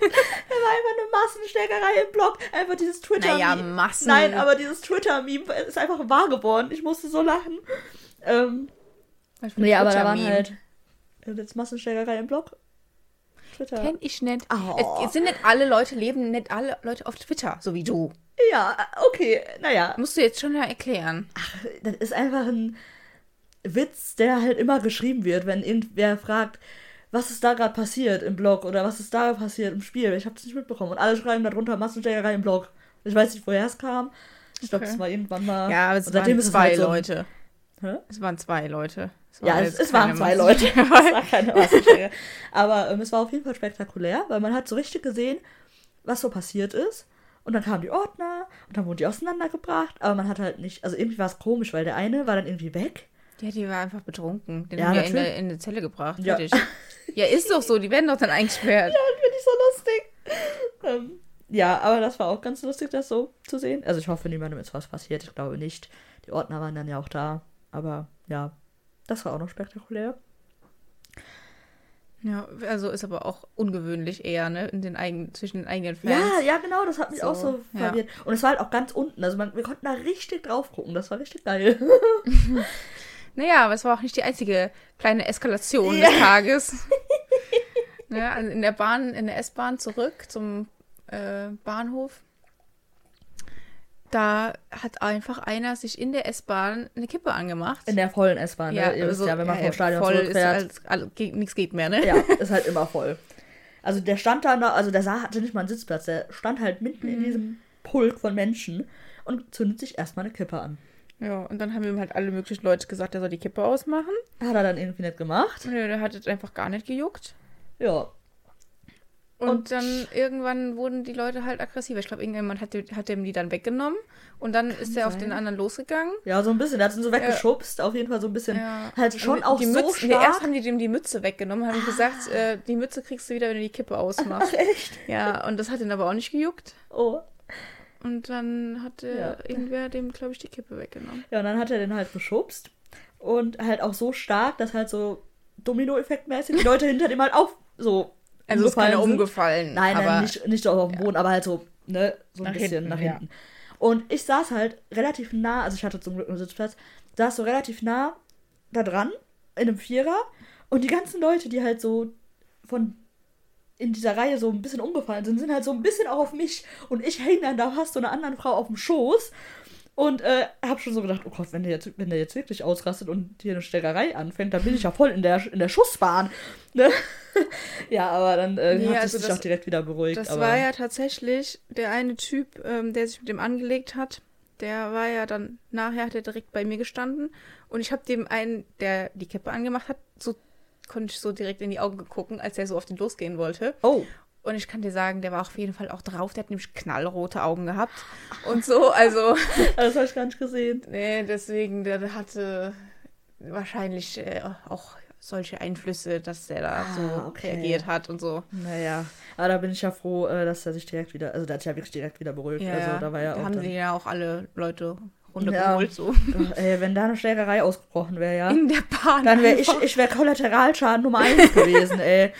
da war einfach eine Massensteckerei im Block. Einfach dieses Twitter. Naja, Massen. Nein, aber dieses Twitter-Meme ist einfach wahr geworden. Ich musste so lachen. Ähm, Nee, aber da waren Twitter-Meme. halt jetzt Massensteckerei im Blog. Twitter. Kenn ich nicht. Oh. Es, es sind nicht alle Leute, leben nicht alle Leute auf Twitter, so wie du. Ja, okay, naja. Musst du jetzt schon mal erklären. Das ist einfach ein Witz, der halt immer geschrieben wird, wenn irgendwer fragt, was ist da gerade passiert im Blog oder was ist da passiert im Spiel. Ich habe es nicht mitbekommen. Und alle schreiben darunter Massensteckerei im Blog. Ich weiß nicht, woher es kam. Ich glaube, Okay. es war irgendwann mal. Ja, aber es und seitdem waren ist es zwei halt so ein- Leute. Hä? Es waren zwei Leute. Es Ja, war es, jetzt es waren zwei Leute. Es war keine Massensteckerei. Aber ähm, es war auf jeden Fall spektakulär, weil man hat so richtig gesehen, was so passiert ist. Und dann kamen die Ordner und dann wurden die auseinandergebracht. Aber man hat halt nicht, also irgendwie war es komisch, weil der eine war dann irgendwie weg. Ja, die war einfach betrunken. Den Ja, haben wir in, eine Zelle gebracht. Ja. Fertig. Ja, ist doch so. Die werden doch dann eingesperrt. Finde ich so lustig. Ähm, ja, aber das war auch ganz lustig, das so zu sehen. Also ich hoffe, niemandem ist was passiert. Ich glaube nicht. Die Ordner waren dann ja auch da. Aber ja, das war auch noch spektakulär. Ja, also ist aber auch ungewöhnlich eher, ne? In den eigenen, zwischen den eigenen Fans. Ja, ja, genau, das hat mich So, auch so ja. verwirrt. Und es war halt auch ganz unten. Also man, wir konnten da richtig drauf gucken. Das war richtig geil. Naja, aber es war auch nicht die einzige kleine Eskalation Ja. des Tages. ja, also in der Bahn, in der S-Bahn zurück zum äh, Bahnhof. Da hat einfach einer sich in der S-Bahn eine Kippe angemacht. In der vollen S-Bahn. ne? Ihr wisst also, ja, wenn man ja, vom Stadion voll ist, zurückfährt. als, also, geht, nichts geht mehr, ne? Ja, ist halt immer voll. Also der stand da, also der sah, hatte nicht mal einen Sitzplatz. Der stand halt mitten Mhm. in diesem Pulk von Menschen und zündet sich erstmal eine Kippe an. Ja, und dann haben ihm halt alle möglichen Leute gesagt, er soll die Kippe ausmachen. Hat er dann irgendwie nicht gemacht. Nö, der hat es einfach gar nicht gejuckt. Ja. Und, Und- dann irgendwann wurden die Leute halt aggressiver. Ich glaube, irgendjemand hat, dem- hat dem die dann weggenommen. Und dann ist er auf den anderen losgegangen. Ja, so ein bisschen. Der hat ihn so weggeschubst. Auf jeden Fall so ein bisschen. Ja. Halt schon Und auch die so Mütze, nee, stark. erst haben die dem die Mütze weggenommen, haben gesagt, äh, die Mütze kriegst du wieder, wenn du die Kippe ausmachst. Echt? ja, und das hat ihn aber auch nicht gejuckt. Oh. Und dann hat äh, Ja. irgendwer dem, glaube ich, die Kippe weggenommen. Ja, und dann hat er den halt geschubst. Und halt auch so stark, dass halt so Domino-Effekt-mäßig die Leute hinter dem halt auch so. Also ist keiner sind. umgefallen. Nein, aber nein, nicht, nicht auf dem Boden, aber halt so, ne, so ein Nach bisschen hinten, nach ja. hinten. Und ich saß halt relativ nah, also ich hatte zum Glück einen Sitzplatz, saß so relativ nah da dran, in einem Vierer. Und die ganzen Leute, die halt so von in dieser Reihe so ein bisschen umgefallen sind, sind halt so ein bisschen auch auf mich. Und ich hänge dann da fast so einer anderen Frau auf dem Schoß. Und äh, hab schon so gedacht, oh Gott, wenn der jetzt, wenn der jetzt wirklich ausrastet und hier eine Steckerei anfängt, dann bin ich ja voll in der, in der Schussbahn. Ne? ja, aber dann äh, Nee, hat also es sich auch direkt wieder beruhigt. Das aber war ja tatsächlich der eine Typ, ähm, der sich mit dem angelegt hat. Der war ja dann nachher hat er direkt bei mir gestanden und ich habe dem einen, der die Kippe angemacht hat, so konnte ich so direkt in die Augen gucken, als er so auf den losgehen wollte. Oh, Und ich kann dir sagen, der war auf jeden Fall auch drauf. Der hat nämlich knallrote Augen gehabt und so. Also das habe ich gar nicht gesehen. nee, deswegen der hatte wahrscheinlich äh, auch solche Einflüsse, dass der da Ah, so okay. reagiert hat und so. Naja, aber da bin ich ja froh, äh, dass er sich direkt wieder, also der hat sich ja wirklich direkt wieder beruhigt. also da war ja auch haben dann, sie ja auch alle Leute runtergeholt. So. Doch, ey, wenn da eine Schlägerei ausgebrochen wäre, ja. In der Bahn. Dann wäre ich, ich wäre Kollateralschaden Nummer eins gewesen, ey.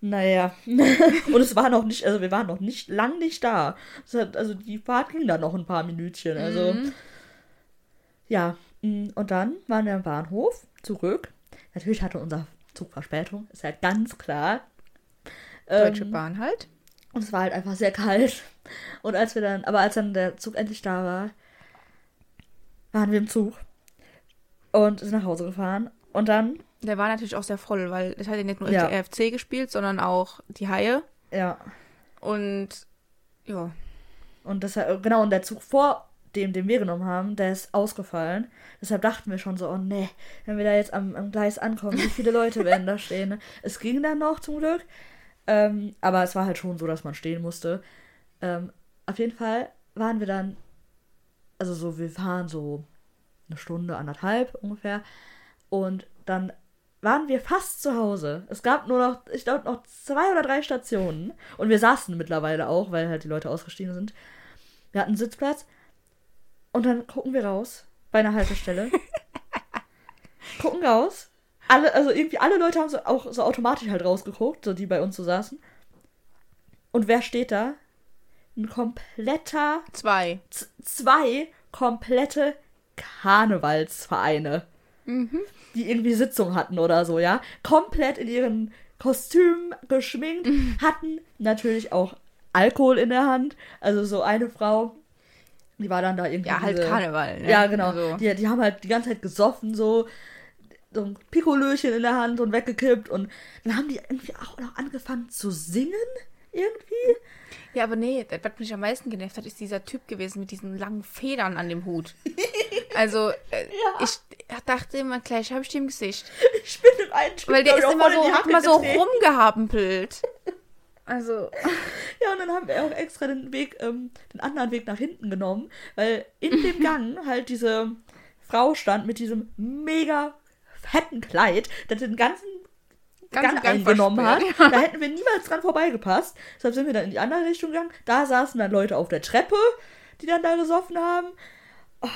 Naja. Und es war noch nicht, also wir waren noch nicht lang nicht da. Hat- Also die Fahrt ging dann noch ein paar Minütchen. Also Mhm. ja. mm, Und dann waren wir am Bahnhof zurück. Natürlich hatte unser Zug Verspätung, ist ja ganz klar. Deutsche Ähm, Bahn halt. Und es war halt einfach sehr kalt. Und als wir dann, aber als dann der Zug endlich da war, waren wir im Zug und sind nach Hause gefahren. Und dann, Der war natürlich auch sehr voll, weil es hat ja nicht nur Ja. RFC gespielt, sondern auch die Haie. ja, Und ja, und das genau, und der Zug vor dem, den wir genommen haben, der ist ausgefallen. Deshalb dachten wir schon so, oh nee, wenn wir da jetzt am, am Gleis ankommen, wie viele Leute werden da stehen. Ne? Es ging dann noch zum Glück. Ähm, aber es war halt schon so, dass man stehen musste. Ähm, auf jeden Fall waren wir dann, also so, wir fahren so eine Stunde, anderthalb ungefähr. Und dann waren wir fast zu Hause. Es gab nur noch, ich glaube, noch zwei oder drei Stationen. Und wir saßen mittlerweile auch, weil halt die Leute ausgestiegen sind. Wir hatten einen Sitzplatz. Und dann gucken wir raus bei einer Haltestelle. gucken raus. Alle, also irgendwie alle Leute haben so auch so automatisch halt rausgeguckt, so die bei uns so saßen. Und wer steht da? Ein kompletter, zwei. zwei komplette Karnevalsvereine, die irgendwie Sitzung hatten oder so, ja. Komplett in ihren Kostümen geschminkt, hatten natürlich auch Alkohol in der Hand. Also so eine Frau, die war dann da irgendwie. Ja, halt diese- Karneval. Ne? ja, genau. Also, Die, die haben halt die ganze Zeit gesoffen, so, so ein Pikolöchen in der Hand und weggekippt. Und dann haben die irgendwie auch noch angefangen zu singen, irgendwie. Ja, aber nee, was mich am meisten genervt hat, ist dieser Typ gewesen mit diesen langen Federn an dem Hut. Also, äh, Ja. ich dachte immer, gleich habe ich die im Gesicht. Ich bin im einen Weil der ist immer so, hat immer so rumgehampelt. Also, Ja, und dann haben wir auch extra den Weg, ähm, den anderen Weg nach hinten genommen, weil in dem Gang halt diese Frau stand mit diesem mega fetten Kleid, das den ganzen Ganzen Gang eingenommen hat. versperrt, Da hätten wir niemals dran vorbeigepasst. Deshalb sind wir dann in die andere Richtung gegangen. Da saßen dann Leute auf der Treppe, die dann da gesoffen haben.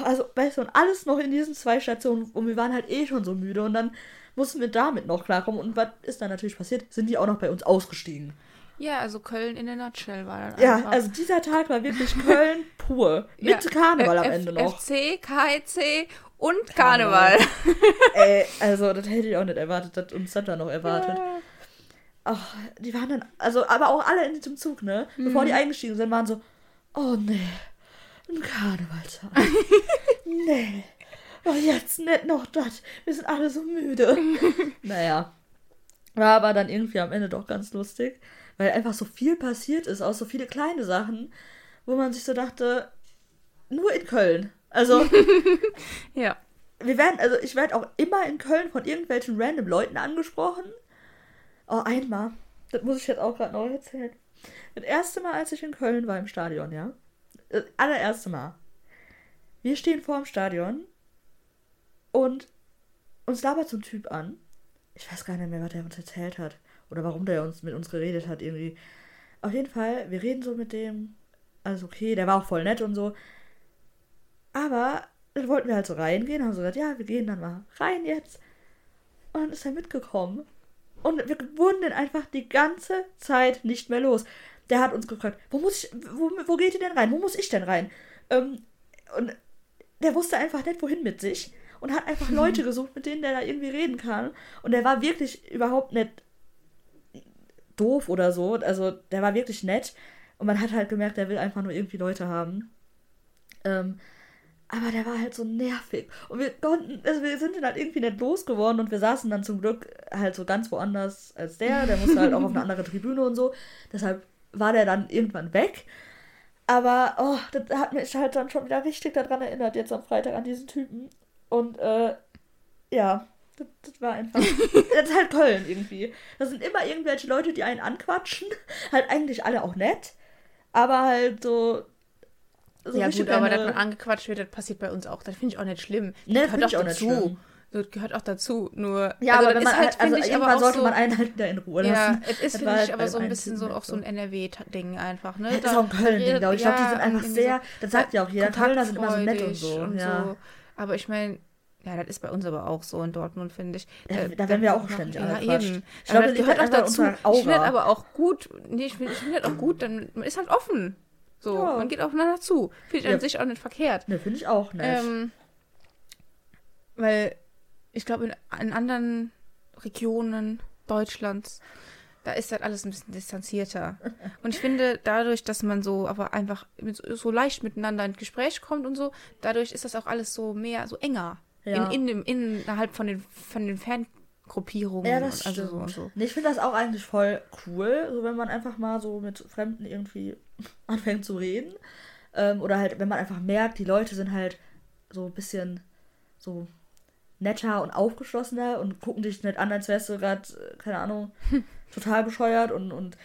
Also, weißt du, und alles noch in diesen zwei Stationen. Und wir waren halt eh schon so müde. Und dann mussten wir damit noch klarkommen. Und was ist dann natürlich passiert? Sind die auch noch bei uns ausgestiegen. ja, also Köln in der Nutshell war dann Ja, einfach. also dieser Tag war wirklich Köln pur. Mit Ja, Karneval am F- Ende noch. FC, KIC und Karneval. Ey, also das hätte ich auch nicht erwartet, dass uns dann noch erwartet. Ach, die waren dann, also, aber auch alle in diesem Zug, ne? Bevor die eingestiegen sind, waren so, oh nee, ein Karnevalstag. nee. Oh, jetzt nicht noch das. Wir sind alle so müde. naja. War aber dann irgendwie am Ende doch ganz lustig, weil einfach so viel passiert ist, auch so viele kleine Sachen, wo man sich so dachte, nur in Köln. Also, Ja. wir werden, also ich werde auch immer in Köln von irgendwelchen random Leuten angesprochen. Oh, einmal. Das muss ich jetzt auch gerade noch erzählen. Das erste Mal, als ich in Köln war im Stadion, ja. Das allererste Mal. Wir stehen vor dem Stadion und uns labert so ein Typ an. Ich weiß gar nicht mehr, was der uns erzählt hat. Oder warum der uns mit uns geredet hat, irgendwie. Auf jeden Fall, wir reden so mit dem. Also okay, der war auch voll nett und so. Aber dann wollten wir halt so reingehen, haben so gesagt, ja, wir gehen dann mal rein jetzt. Und dann ist er mitgekommen. Und wir wurden dann einfach die ganze Zeit nicht mehr los. Der hat uns gefragt, wo muss ich, wo, wo geht ihr denn rein? Wo muss ich denn rein? Ähm, und der wusste einfach nicht, wohin mit sich. Und hat einfach Leute gesucht, mit denen der da irgendwie reden kann. Und der war wirklich überhaupt nicht doof oder so. Also der war wirklich nett. Und man hat halt gemerkt, der will einfach nur irgendwie Leute haben. Ähm, aber der war halt so nervig. Und wir konnten, also wir sind dann halt irgendwie nicht losgeworden und wir saßen dann zum Glück halt so ganz woanders als der. Der musste halt auch auf eine andere Tribüne und so. Deshalb war der dann irgendwann weg. Aber, oh, das hat mich halt dann schon wieder richtig daran erinnert, jetzt am Freitag an diesen Typen. Und, äh, ja, das, das war einfach. das ist halt Köln irgendwie. Das sind immer irgendwelche Leute, die einen anquatschen. Halt eigentlich alle auch nett. Aber halt so. So ja gut, aber dass man angequatscht wird, das passiert bei uns auch. Das finde ich auch nicht schlimm. Ne, Das ich auch nicht schlimm. Das gehört auch dazu. Nur, Ja, also aber das wenn man, ist halt, also ich, irgendwann auch sollte so, man einen halt wieder in Ruhe Ja, lassen. es ist, Das finde war ich, halt aber so ein bisschen so auch so ein NRW-Ding einfach, ne? Das Da ist auch ein Köln-Ding, glaube ich. Ich glaube, die ja, sind einfach sehr, das sagt ja auch jeder, Kölner sind immer so nett und so. und ja. so. Aber ich meine, ja, das ist bei uns aber auch so in Dortmund, finde ich. Ja, da werden wir auch ständig Ja, angequatscht. eben. Ich glaube, das das gehört auch dazu. Ich finde Aura. aber auch gut, nee, ich finde das auch gut, dann, man ist halt offen. So, Ja. man geht aufeinander zu. Finde ich Ja. an sich auch nicht verkehrt. Ne, finde ich auch nett. Ähm, weil ich glaube, in, in anderen Regionen Deutschlands, da ist halt alles ein bisschen distanzierter. Und ich finde, dadurch, dass man so aber einfach mit, so leicht miteinander ins Gespräch kommt und so, dadurch ist das auch alles so mehr, so enger. Ja. In, in dem, innerhalb von den, von den Fangruppierungen. Ja, das und also stimmt. so und so. Ich finde das auch eigentlich voll cool, so wenn man einfach mal so mit Fremden irgendwie anfängt zu reden. Ähm, oder halt, wenn man einfach merkt, die Leute sind halt so ein bisschen so netter und aufgeschlossener und gucken dich nicht an, als wärst du gerade, keine Ahnung, total bescheuert und, und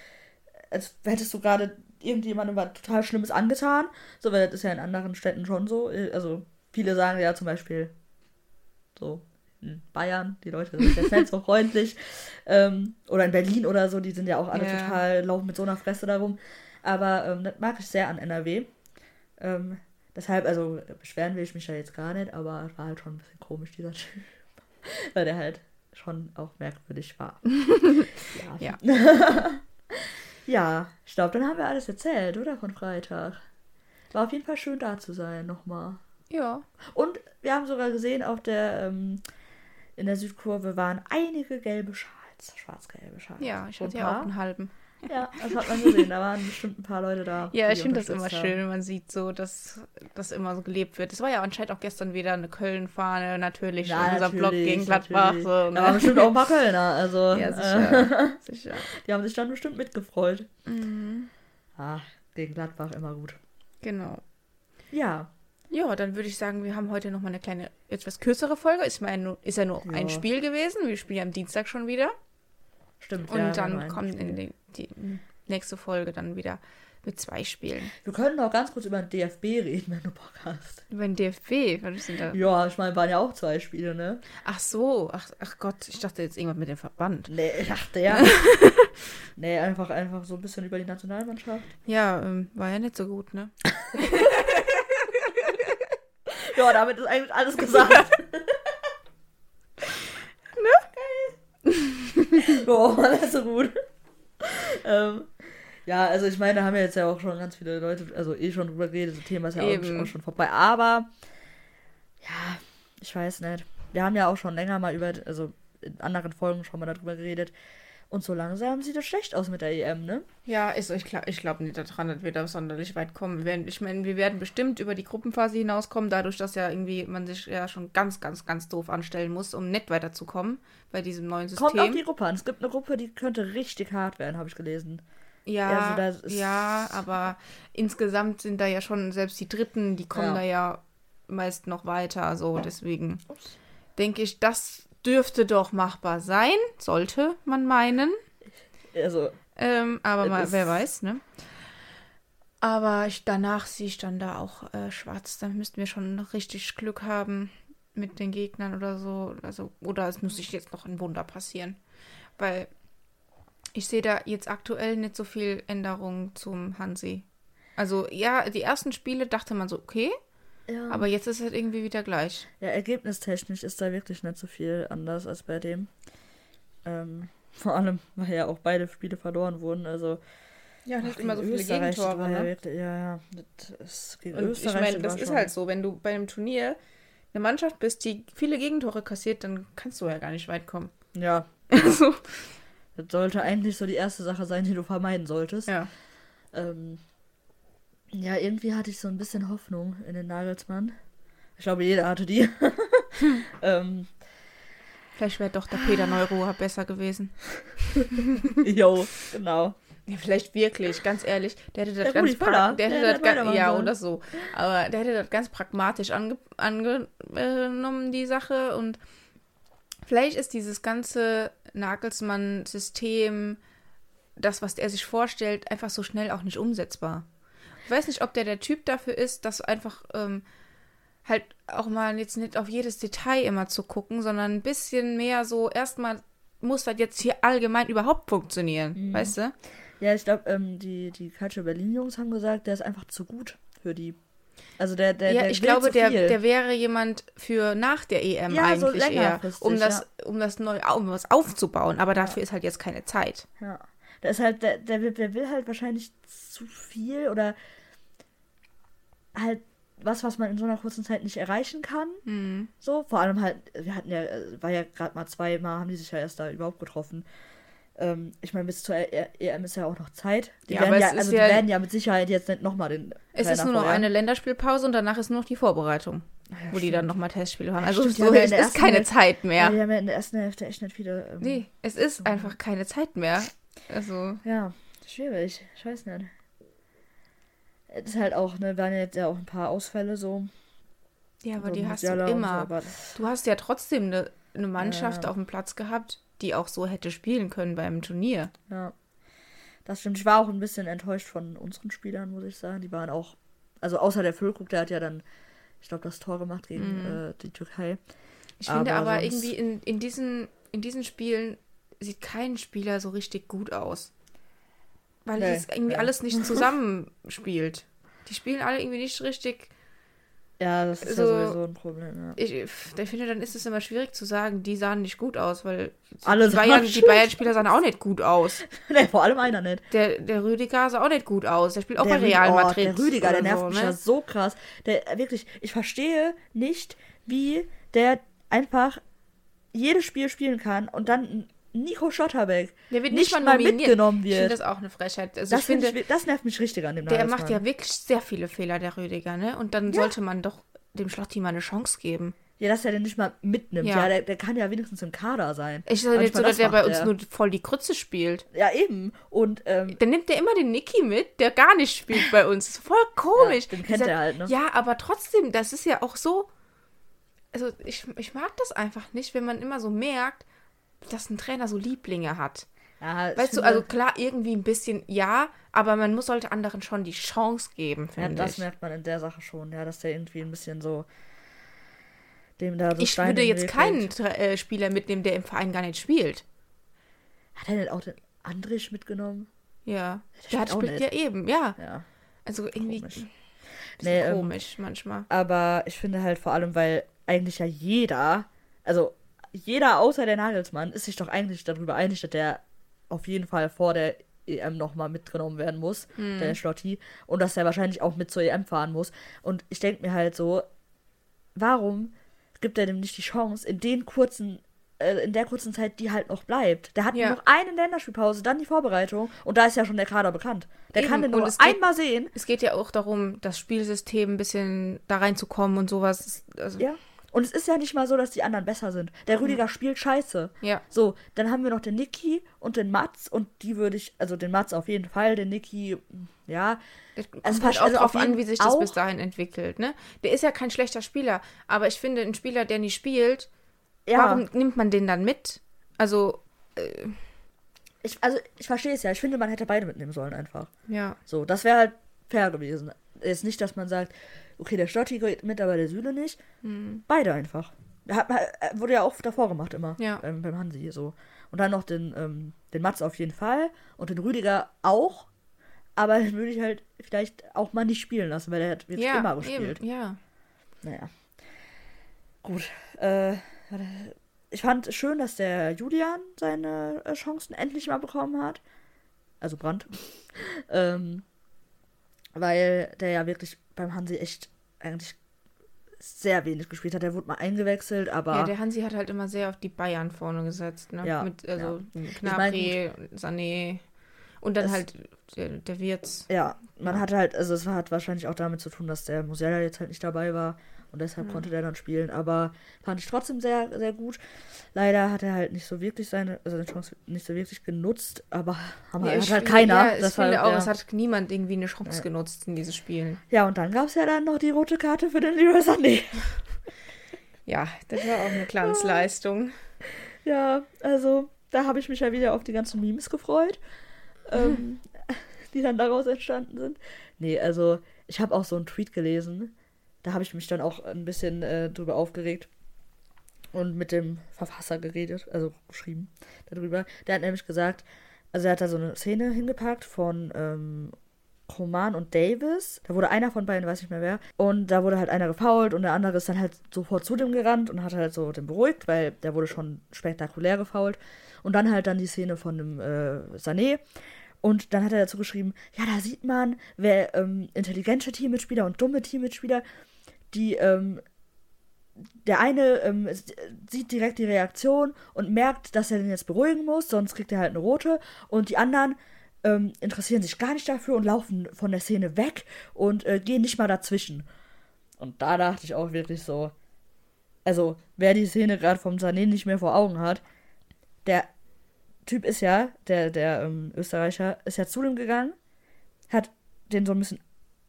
als hättest du gerade irgendjemandem was total Schlimmes angetan. So, weil das ist ja in anderen Städten schon so. Also, viele sagen ja zum Beispiel so in Bayern, die Leute sind jetzt nicht so freundlich. Ähm, oder in Berlin oder so, die sind ja auch alle Ja. total, laufen mit so einer Fresse darum. Aber ähm, das mag ich sehr an NRW. Ähm, deshalb, also beschweren will ich mich da jetzt gar nicht, aber es war halt schon ein bisschen komisch, dieser Typ. Weil der halt schon auch merkwürdig war. ja. Ja. ja, ich glaube, dann haben wir alles erzählt, oder? Von Freitag. War auf jeden Fall schön da zu sein, nochmal. Ja. Und wir haben sogar gesehen, auf der, ähm, in der Südkurve waren einige gelbe Schals, schwarz-gelbe Schals. Ja, ich hatte ja auch einen halben. Ja, das hat man gesehen. Da waren bestimmt ein paar Leute da. Ja, ich finde das immer unterstützt schön, wenn man sieht so, dass das immer so gelebt wird. Es war ja anscheinend auch gestern wieder eine Köln-Fahne, natürlich, Ja, in unserem Blog gegen Gladbach. natürlich. So, Da waren ne? bestimmt auch ein paar Kölner. Also, Ja, äh, sicher. sicher. die haben sich dann bestimmt mitgefreut. Mhm. Ah, gegen Gladbach immer gut. Genau. Ja, Ja, dann würde ich sagen, wir haben heute nochmal eine kleine, etwas kürzere Folge. Ist, mal nur, ist ja nur Ja. ein Spiel gewesen. Wir spielen ja am Dienstag schon wieder. stimmt. Und ja, dann kommt in die, die nächste Folge dann wieder mit zwei Spielen. Wir können auch ganz kurz über den DFB reden, wenn du Bock hast. Über den DFB, was ist denn da? Ja, ich meine, waren ja auch zwei Spiele, ne? Ach so, ach, ach Gott, ich dachte jetzt irgendwas mit dem Verband. Nee, ich dachte ja. nee, einfach, einfach so ein bisschen über die Nationalmannschaft. Ja, ähm, war ja nicht so gut, ne? Ja, damit ist eigentlich alles gesagt. ne? Geil. Boah, das ist so gut. ähm, ja, also ich meine, da haben ja jetzt ja auch schon ganz viele Leute, also eh schon drüber geredet, das Thema ist ja auch, auch schon vorbei. Aber, ja, ich weiß nicht. Wir haben ja auch schon länger mal über, also in anderen Folgen schon mal darüber geredet. Und so langsam sieht es schlecht aus mit der EM, ne? Ja, ist, ich glaube ich glaub nicht daran, dass wir da sonderlich weit kommen. Wir werden, ich meine, wir werden bestimmt über die Gruppenphase hinauskommen, dadurch, dass ja irgendwie man sich ja schon ganz, ganz, ganz doof anstellen muss, um nicht weiterzukommen bei diesem neuen System. Kommt auf die Gruppe an. Es gibt eine Gruppe, die könnte richtig hart werden, habe ich gelesen. Ja, Also das ja, aber insgesamt sind da ja schon selbst die Dritten, die kommen Ja. da ja meist noch weiter. So, deswegen denke ich, das dürfte doch machbar sein, sollte man meinen. Also, Ähm, aber mal, wer weiß, ne? Aber ich, danach sehe ich dann da auch äh, schwarz. Da müssten wir schon richtig Glück haben mit den Gegnern oder so. Also, oder es muss sich jetzt noch ein Wunder passieren. Weil ich sehe da jetzt aktuell nicht so viel Änderung zum Hansi. Also, ja, die ersten Spiele dachte man so, okay, ja. aber jetzt ist es halt irgendwie wieder gleich. Ja, ergebnistechnisch ist da wirklich nicht so viel anders als bei dem. Ähm, vor allem, weil ja auch beide Spiele verloren wurden. Also, Ja, ach, gegen Österreich, das war ja, ne? wirklich, ja, ja, das ist gegen Und ich Österreich. meine, das ist schon- halt so, wenn du bei einem Turnier eine Mannschaft bist, die viele Gegentore kassiert, dann kannst du ja gar nicht weit kommen. Ja, Also, das sollte eigentlich so die erste Sache sein, die du vermeiden solltest. ja. Ähm, ja, irgendwie hatte ich so ein bisschen Hoffnung in den Nagelsmann. Ich glaube, jeder hatte die. ähm, Vielleicht wäre doch der Peter Neuruhr besser gewesen. jo, genau. Ja, vielleicht wirklich, ganz ehrlich. Der hätte das Der ganz pra- der der hätte hätte das ganz, weitermachen ja sollen. oder so. Aber der hätte das ganz pragmatisch ange, angenommen, die Sache. Und vielleicht ist dieses ganze Nagelsmann-System, das, was er sich vorstellt, einfach so schnell auch nicht umsetzbar. Ich weiß nicht, ob der der Typ dafür ist, das einfach ähm, halt auch mal jetzt nicht auf jedes Detail immer zu gucken, sondern ein bisschen mehr so erstmal muss das jetzt hier allgemein überhaupt funktionieren, Mhm. weißt du? Ja, ich glaube, ähm, die, die Culture Berlin-Jungs haben gesagt, der ist einfach zu gut für die. Also der, der, ja, der ich glaube, der, der wäre jemand für nach der EM Ja, so eigentlich eher, längerfristig, um das, um das neu, um was aufzubauen. Aber dafür ist halt jetzt keine Zeit. Ja. Der ist halt, der, der, will, der will halt wahrscheinlich zu viel oder halt was, was man in so einer kurzen Zeit nicht erreichen kann. Hm. So, vor allem halt, wir hatten ja, äh, war ja gerade mal zweimal, haben die sich ja erst da überhaupt getroffen. Ähm, ich meine, bis zur E- EM ist ja auch noch Zeit. Die Ja, werden ja, also ja- die werden ja mit Sicherheit jetzt nicht nochmal den. Es ist nur noch vorher. eine Länderspielpause und danach ist nur noch die Vorbereitung, Ja, wo die stimmt. dann nochmal Testspiele haben. Ja, Also stimmt, die so ja ist, ist keine Zeit Ja, mehr. die haben ja in der ersten Hälfte echt nicht viele. Ähm, Nee, es ist einfach keine Zeit mehr. Also, Ja, schwierig. Ich weiß nicht. Es ist halt auch, ne, waren jetzt ja auch ein paar Ausfälle so. ja, aber so die hast du immer. So, aber Du hast ja trotzdem eine, eine Mannschaft Ja. auf dem Platz gehabt, die auch so hätte spielen können beim Turnier. Ja. Das stimmt. Ich war auch ein bisschen enttäuscht von unseren Spielern, muss ich sagen. Die waren auch, also außer der Füllkrug, der hat ja dann, ich glaube, das Tor gemacht gegen Mhm. äh, die Türkei. Ich finde Aber aber sonst- irgendwie in, in, diesen, in diesen Spielen sieht kein Spieler so richtig gut aus. Weil Nee, das irgendwie ja. alles nicht zusammenspielt. Die spielen alle irgendwie nicht richtig. Ja, das ist So- ja sowieso ein Problem. Ja. Ich, ich finde, dann ist es immer schwierig zu sagen, die sahen nicht gut aus, weil Alle die sahen Bayern- Bayern-Spieler sahen auch nicht gut aus. nee, vor allem einer nicht. Der, der Rüdiger sah auch nicht gut aus. Der spielt auch der bei Real Rü- Madrid. Oh, der Rüdiger, der nervt so, mich ne? ja so krass. Der wirklich, ich verstehe nicht, wie der einfach jedes Spiel spielen kann und dann Nico Schotterbeck Der wird nicht nicht mal nominiert. mitgenommen Ich finde wird. das auch eine Frechheit. Also Das, ich finde, find ich, das nervt mich richtig an dem der macht ja wirklich sehr viele Fehler, der Rüdiger, ne? Und dann Ja. sollte man doch dem Schlotti mal eine Chance geben. Ja, dass er den nicht mal mitnimmt. Ja, Ja. der, der kann ja wenigstens im Kader sein. Ich sage jetzt so, das dass der bei uns er. nur voll die Krütze spielt. Ja, eben. Und, ähm, Dann nimmt der immer den Niki mit, der gar nicht spielt bei uns. Das ist voll komisch. Ja, den kennt er halt, ne? Ja, aber trotzdem, das ist ja auch so. Also, ich, ich mag das einfach nicht, wenn man immer so merkt, dass ein Trainer so Lieblinge hat. ja, Weißt du, also klar, irgendwie ein bisschen ja, aber man muss sollte anderen schon die Chance geben, Ja, finde das ich. merkt man in der Sache schon, ja, dass der irgendwie ein bisschen so dem da so Ich Steine würde jetzt keinen äh, Spieler mitnehmen, der im Verein gar nicht spielt. Hat er denn auch den Andrich mitgenommen? Ja. Der Der hat spielt spielt ja eben, ja. Ja. Also irgendwie Komisch. Nee, ähm, komisch manchmal. Aber ich finde halt vor allem, weil eigentlich ja jeder, also jeder außer der Nagelsmann, ist sich doch eigentlich darüber einig, dass der auf jeden Fall vor der EM nochmal mitgenommen werden muss, Hm. der Schlotti, und dass er wahrscheinlich auch mit zur EM fahren muss. Und ich denke mir halt so, warum gibt er dem nicht die Chance, in den kurzen, äh, in der kurzen Zeit, die halt noch bleibt? Der hat Ja. nur noch eine Länderspielpause, dann die Vorbereitung, und da ist ja schon der Kader bekannt. Der Eben, kann den nur es geht- einmal sehen. Es geht ja auch darum, das Spielsystem ein bisschen da reinzukommen und sowas. Also, Ja. Und es ist ja nicht mal so, dass die anderen besser sind. Der Rüdiger spielt scheiße. ja. So, dann haben wir noch den Niki und den Mats und die würde ich, also den Mats auf jeden Fall, den Niki, ja. Es kommt Also halt fast- auch also drauf auf jeden an, wie sich das bis dahin entwickelt, ne? Der ist ja kein schlechter Spieler, aber ich finde, ein Spieler, der nicht spielt, Ja, warum nimmt man den dann mit? Also, ich, also ich verstehe es ja. Ich finde, man hätte beide mitnehmen sollen einfach. ja. So, das wäre halt fair gewesen. Ist nicht, dass man sagt, okay, der Stotti geht mit, aber der Süle nicht. Hm. Beide einfach. Hat, hat- wurde ja auch davor gemacht immer. Ja. Beim, beim Hansi so. Und dann noch den, ähm, den Mats auf jeden Fall und den Rüdiger auch. Aber den würde ich halt vielleicht auch mal nicht spielen lassen, weil er hat wirklich Ja, immer gespielt. eben, ja. Naja. Gut. Äh, ich fand schön, dass der Julian seine äh, Chancen endlich mal bekommen hat. Also Brandt. ähm, weil der ja wirklich beim Hansi echt eigentlich sehr wenig gespielt hat. Der wurde mal eingewechselt, aber Ja, der Hansi hat halt immer sehr auf die Bayern vorne gesetzt, ne? Ja, Mit, also mein, Gnabry, Sané und dann halt der, der Wirtz. ja, man Ja. hatte halt, also es hat wahrscheinlich auch damit zu tun, dass der Musiala jetzt halt nicht dabei war und deshalb Ja. konnte der dann spielen, aber fand ich trotzdem sehr, sehr gut. Leider hat er halt nicht so wirklich seine, also seine Chance nicht so wirklich genutzt, aber haben Ja, ich hat halt keiner. Ja, ich finde auch, der- es hat niemand irgendwie eine Chance Ja. genutzt in diesen Spielen. Ja, und dann gab es ja dann noch die rote Karte für den Leroy Sané. Ja, das war auch eine Glanzleistung. Ja, also da habe ich mich ja wieder auf die ganzen Memes gefreut, ähm, die dann daraus entstanden sind. Nee, also ich habe auch so einen Tweet gelesen, da habe ich mich dann auch ein bisschen äh, drüber aufgeregt und mit dem Verfasser geredet, also geschrieben darüber. Der hat nämlich gesagt, also er hat da so eine Szene hingepackt von ähm, Roman und Davis. Da wurde einer von beiden, weiß nicht mehr wer. Und da wurde halt einer gefault und der andere ist dann halt sofort zu dem gerannt und hat halt so den beruhigt, weil der wurde schon spektakulär gefault. Und dann halt dann die Szene von dem äh, Sané. Und dann hat er dazu geschrieben, ja, da sieht man, wer ähm, intelligente Teammitspieler und dumme Teammitspieler, die ähm, der eine ähm, sieht direkt die Reaktion und merkt, dass er den jetzt beruhigen muss, sonst kriegt er halt eine rote. Und die anderen ähm, interessieren sich gar nicht dafür und laufen von der Szene weg und äh, gehen nicht mal dazwischen. Und da dachte ich auch wirklich so, also wer die Szene gerade vom Sané nicht mehr vor Augen hat, der Typ ist ja, der, der ähm, Österreicher, ist ja zu dem gegangen, hat den so ein bisschen,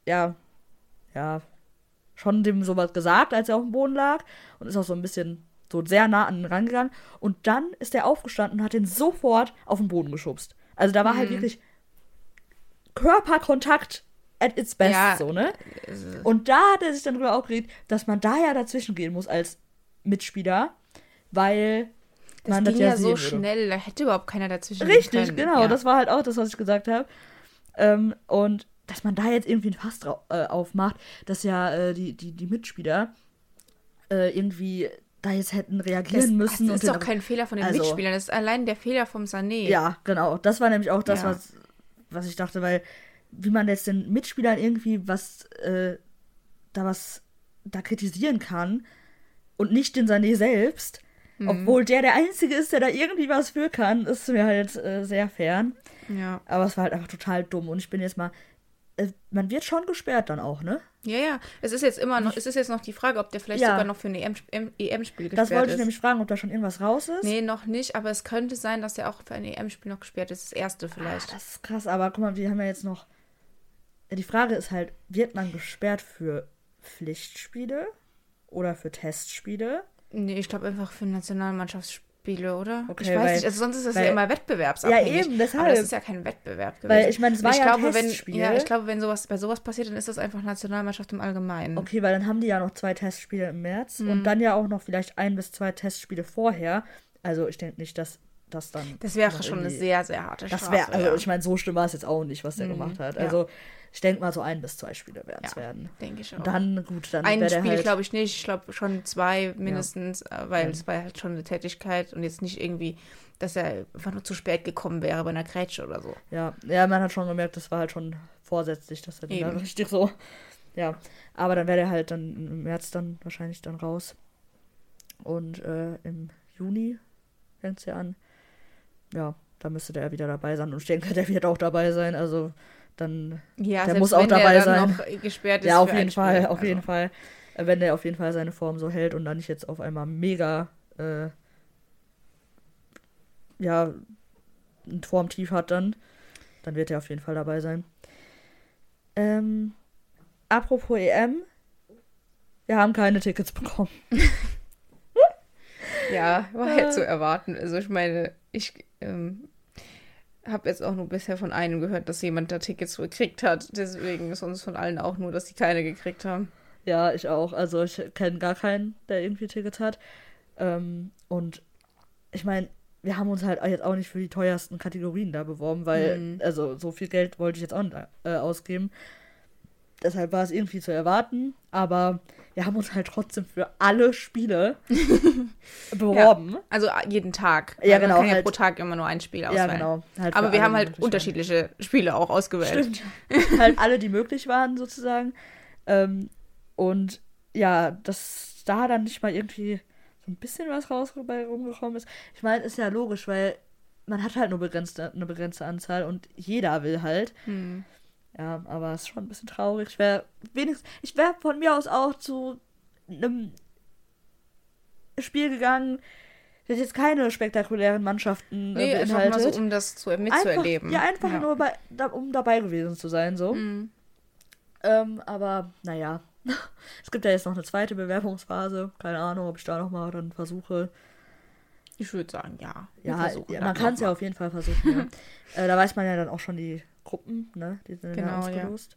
ja, ja, schon dem sowas gesagt, als er auf dem Boden lag und ist auch so ein bisschen so sehr nah an ihn rangegangen. Und dann ist er aufgestanden und hat ihn sofort auf den Boden geschubst. Also da war halt mhm. halt wirklich Körperkontakt at its best, ja, so, ne? Und da hat er sich dann drüber aufgeregt, dass man da ja dazwischen gehen muss als Mitspieler, weil das man ging das ja, ja so würde. schnell, da hätte überhaupt keiner dazwischen Richtig, können. genau, ja. das war halt auch das, was ich gesagt habe. Ähm, und dass man da jetzt irgendwie ein Fass äh, aufmacht, dass ja äh, die, die, die Mitspieler äh, irgendwie da jetzt hätten reagieren das, müssen. Das ist doch kein Fehler von den also, Mitspielern, das ist allein der Fehler vom Sané. Ja, genau. Das war nämlich auch das, ja. was, was ich dachte, weil wie man jetzt den Mitspielern irgendwie was äh, da was da kritisieren kann und nicht den Sané selbst, mhm. obwohl der der Einzige ist, der da irgendwie was für kann, ist mir halt äh, sehr fern. Ja. Aber es war halt einfach total dumm und ich bin jetzt mal man wird schon gesperrt dann auch, ne? Ja, ja. Es ist jetzt immer noch, es ist jetzt noch die Frage, ob der vielleicht ja. sogar noch für ein EM-Spiel EM gesperrt ist. Das wollte ich nämlich fragen, ob da schon irgendwas raus ist. Nee, noch nicht, aber es könnte sein, dass er auch für ein EM-Spiel noch gesperrt ist. Das erste vielleicht. Ah, das ist krass, aber guck mal, wir haben ja jetzt noch. Die Frage ist halt, wird man gesperrt für Pflichtspiele oder für Testspiele? Nee, ich glaube einfach für Nationalmannschaftsspiele. Spiele, oder? Okay, ich weiß weil, nicht, also sonst ist das weil, ja immer wettbewerbsabhängig. Ja, eben, deshalb. Aber das ist ja kein Wettbewerb gewesen. Weil ich meine, es war ich ja glaube, ein Testspiel. Wenn, ja, ich glaube, wenn sowas bei sowas passiert, dann ist das einfach Nationalmannschaft im Allgemeinen. Okay, weil dann haben die ja noch zwei Testspiele im März mhm. und dann ja auch noch vielleicht ein bis zwei Testspiele vorher. Also ich denke nicht, dass das dann. Das wäre schon eine sehr, sehr harte Strafe. Das wäre, also ja. ich meine, so schlimm war es jetzt auch nicht, was der mhm. gemacht hat. Also ich denke mal, so ein bis zwei Spiele werden es ja, werden. Denke ich auch. Und dann, gut, dann. Ein Spiel halt, glaube ich nicht. Ich glaube schon zwei mindestens, ja. Äh, weil es war halt schon eine Tätigkeit und jetzt nicht irgendwie, dass er einfach nur zu spät gekommen wäre bei einer Grätsche oder so. Ja, ja, man hat schon gemerkt, das war halt schon vorsätzlich, dass er dann richtig so. Ja, aber dann wäre er halt dann im März dann wahrscheinlich dann raus. Und äh, im Juni fängt es ja an. Ja, da müsste der wieder dabei sein. Und ich denke, der wird auch dabei sein. Also dann ja, der muss auch dabei sein. gesperrt ist ja, auf jeden Fall, Spiel. auf also. jeden Fall. Wenn der auf jeden Fall seine Form so hält und dann nicht jetzt auf einmal mega äh, ja ein Formtief hat dann, dann wird er auf jeden Fall dabei sein. Ähm, apropos EM, wir haben keine Tickets bekommen. ja, war halt zu erwarten. Also ich meine, ich ähm, habe jetzt auch nur bisher von einem gehört, dass jemand da Tickets gekriegt hat. Deswegen ist uns von allen auch nur, dass die keine gekriegt haben. Ja, ich auch. Also ich kenne gar keinen, der irgendwie Tickets hat. Ähm, und ich meine, wir haben uns halt jetzt auch nicht für die teuersten Kategorien da beworben, weil, mhm. also so viel Geld wollte ich jetzt auch nicht äh, ausgeben. Deshalb war es irgendwie zu erwarten, aber wir haben uns halt trotzdem für alle Spiele beworben. Ja, also jeden Tag. Ja, genau. Man kann halt, ja pro Tag immer nur ein Spiel auswählen. Ja, genau. Halt aber wir haben halt unterschiedliche Spiele auch ausgewählt. Stimmt. halt alle, die möglich waren, sozusagen. Ähm, und ja, dass da dann nicht mal irgendwie so ein bisschen was raus rumgekommen ist. Ich meine, ist ja logisch, weil man hat halt nur begrenzte, eine begrenzte Anzahl und jeder will halt. Hm. Ja, aber es ist schon ein bisschen traurig. Ich wäre wenigstens, ich wäre von mir aus auch zu einem Spiel gegangen, das jetzt keine spektakulären Mannschaften äh, nee, beinhaltet. Einfach mal so, um das zu, mitzuerleben. Einfach, ja, einfach ja. nur bei, da, um dabei gewesen zu sein, so. Mhm. Ähm, aber, naja. es gibt ja jetzt noch eine zweite Bewerbungsphase. Keine Ahnung, ob ich da nochmal dann versuche. Ich würde sagen, ja. Ja, ja man kann es ja auf jeden Fall versuchen. ja. äh, da weiß man ja dann auch schon die Gruppen, ne? Die sind genau, ja ausgelost.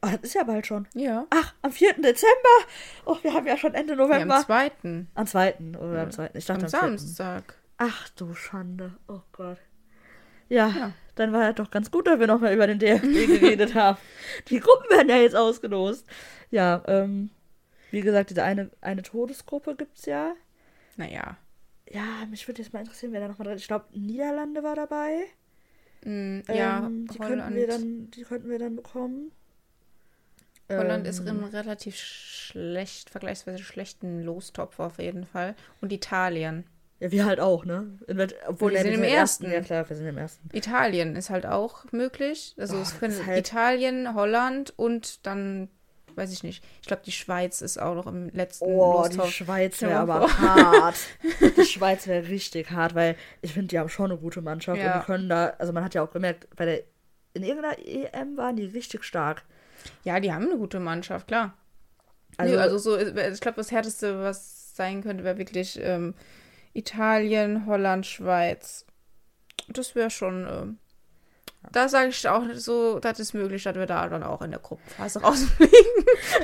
Oh, das ist ja bald schon. Ja. Ach, am 4. Dezember. Oh, wir haben ja schon Ende ja November. am zweiten. am 2. oder am 2. Ich dachte Am am 4. Samstag. Ach du Schande. Oh Gott. Ja, Ja. dann war ja doch ganz gut, dass wir nochmal über den DFB geredet haben. Die Gruppen werden ja jetzt ausgelost. Ja, ähm, wie gesagt, diese eine, eine Todesgruppe gibt's ja. Naja. Ja, mich würde jetzt mal interessieren, wer da nochmal drin ist. Ich glaube, Niederlande war dabei. Mm, ja, ähm, die Holland. könnten wir dann, die könnten wir dann bekommen. Holland Ähm, ist in einem relativ schlecht, vergleichsweise schlechten Lostopf auf jeden Fall. Und Italien. Ja, wir halt auch, ne? In, obwohl, Wir sind im sind ersten. Ja, klar, wir sind im ersten. Italien ist halt auch möglich. Also Oh, es können halt- Italien, Holland und dann, weiß ich nicht. Ich glaube, die Schweiz ist auch noch im letzten Oh, die Lostopf. Schweiz Stell wäre aber vor. hart. Die Schweiz wäre richtig hart, weil ich finde, die haben schon eine gute Mannschaft Ja. und die können da, also man hat ja auch gemerkt, bei der in irgendeiner EM waren die richtig stark. Ja, die haben eine gute Mannschaft, klar. Also, Also, also so, ich glaube, das Härteste, was sein könnte, wäre wirklich ähm, Italien, Holland, Schweiz. Das wäre schon. Ähm, da sage ich auch so, das ist möglich, dass wir da dann auch in der Gruppenphase rausfliegen.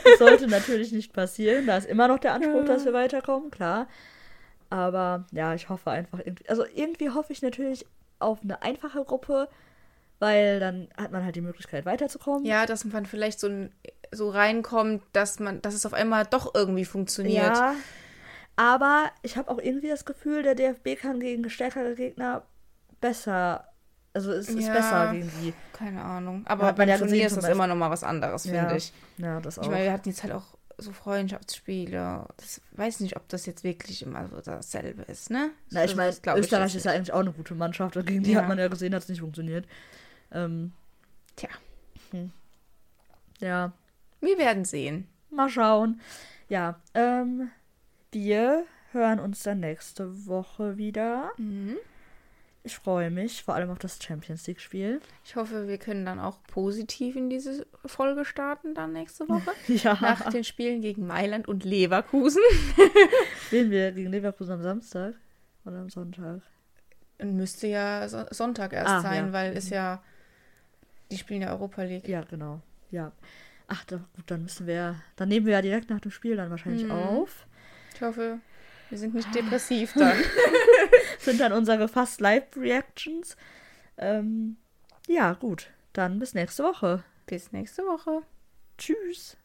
das sollte natürlich nicht passieren. Da ist immer noch der Anspruch, dass wir weiterkommen, klar. Aber ja, ich hoffe einfach irgendwie, also irgendwie hoffe ich natürlich auf eine einfache Gruppe, weil dann hat man halt die Möglichkeit weiterzukommen. Ja, dass man vielleicht so, ein- so reinkommt, dass man, dass es auf einmal doch irgendwie funktioniert. Ja, aber ich habe auch irgendwie das Gefühl, der DFB kann gegen stärkere Gegner besser, also es ist Ja. besser gegen die. Keine Ahnung. Hat Aber man beim ja Turnier gesehen ist das immer noch mal was anderes, finde Ja, ich. Ja, das auch. Ich meine, wir hatten jetzt halt auch so Freundschaftsspiele. Das weiß nicht, ob das jetzt wirklich immer so dasselbe ist, ne? Na, ich Das meine, ich Österreich jetzt ist ja eigentlich auch eine gute Mannschaft und gegen die Ja. hat man ja gesehen, hat es nicht funktioniert. Ähm, Tja. ja, Wir werden sehen. mal schauen. Ja, ähm, wir hören uns dann nächste Woche wieder. Mhm. Ich freue mich, vor allem auf das Champions League-Spiel. Ich hoffe, wir können dann auch positiv in diese Folge starten dann nächste Woche. Ja, Nach den Spielen gegen Mailand und Leverkusen. spielen wir gegen Leverkusen am Samstag oder am Sonntag? Müsste ja so Sonntag erst Ah, sein, ja. weil es ja. Die spielen ja Europa League. Ja, genau. Ja. Ach, doch, gut, dann müssen wir, dann nehmen wir ja direkt nach dem Spiel dann wahrscheinlich Mhm. auf. Ich hoffe, wir sind nicht depressiv dann. sind dann unsere fast Live-Reactions. Ähm, ja, gut. Dann bis nächste Woche. Bis nächste Woche. Tschüss.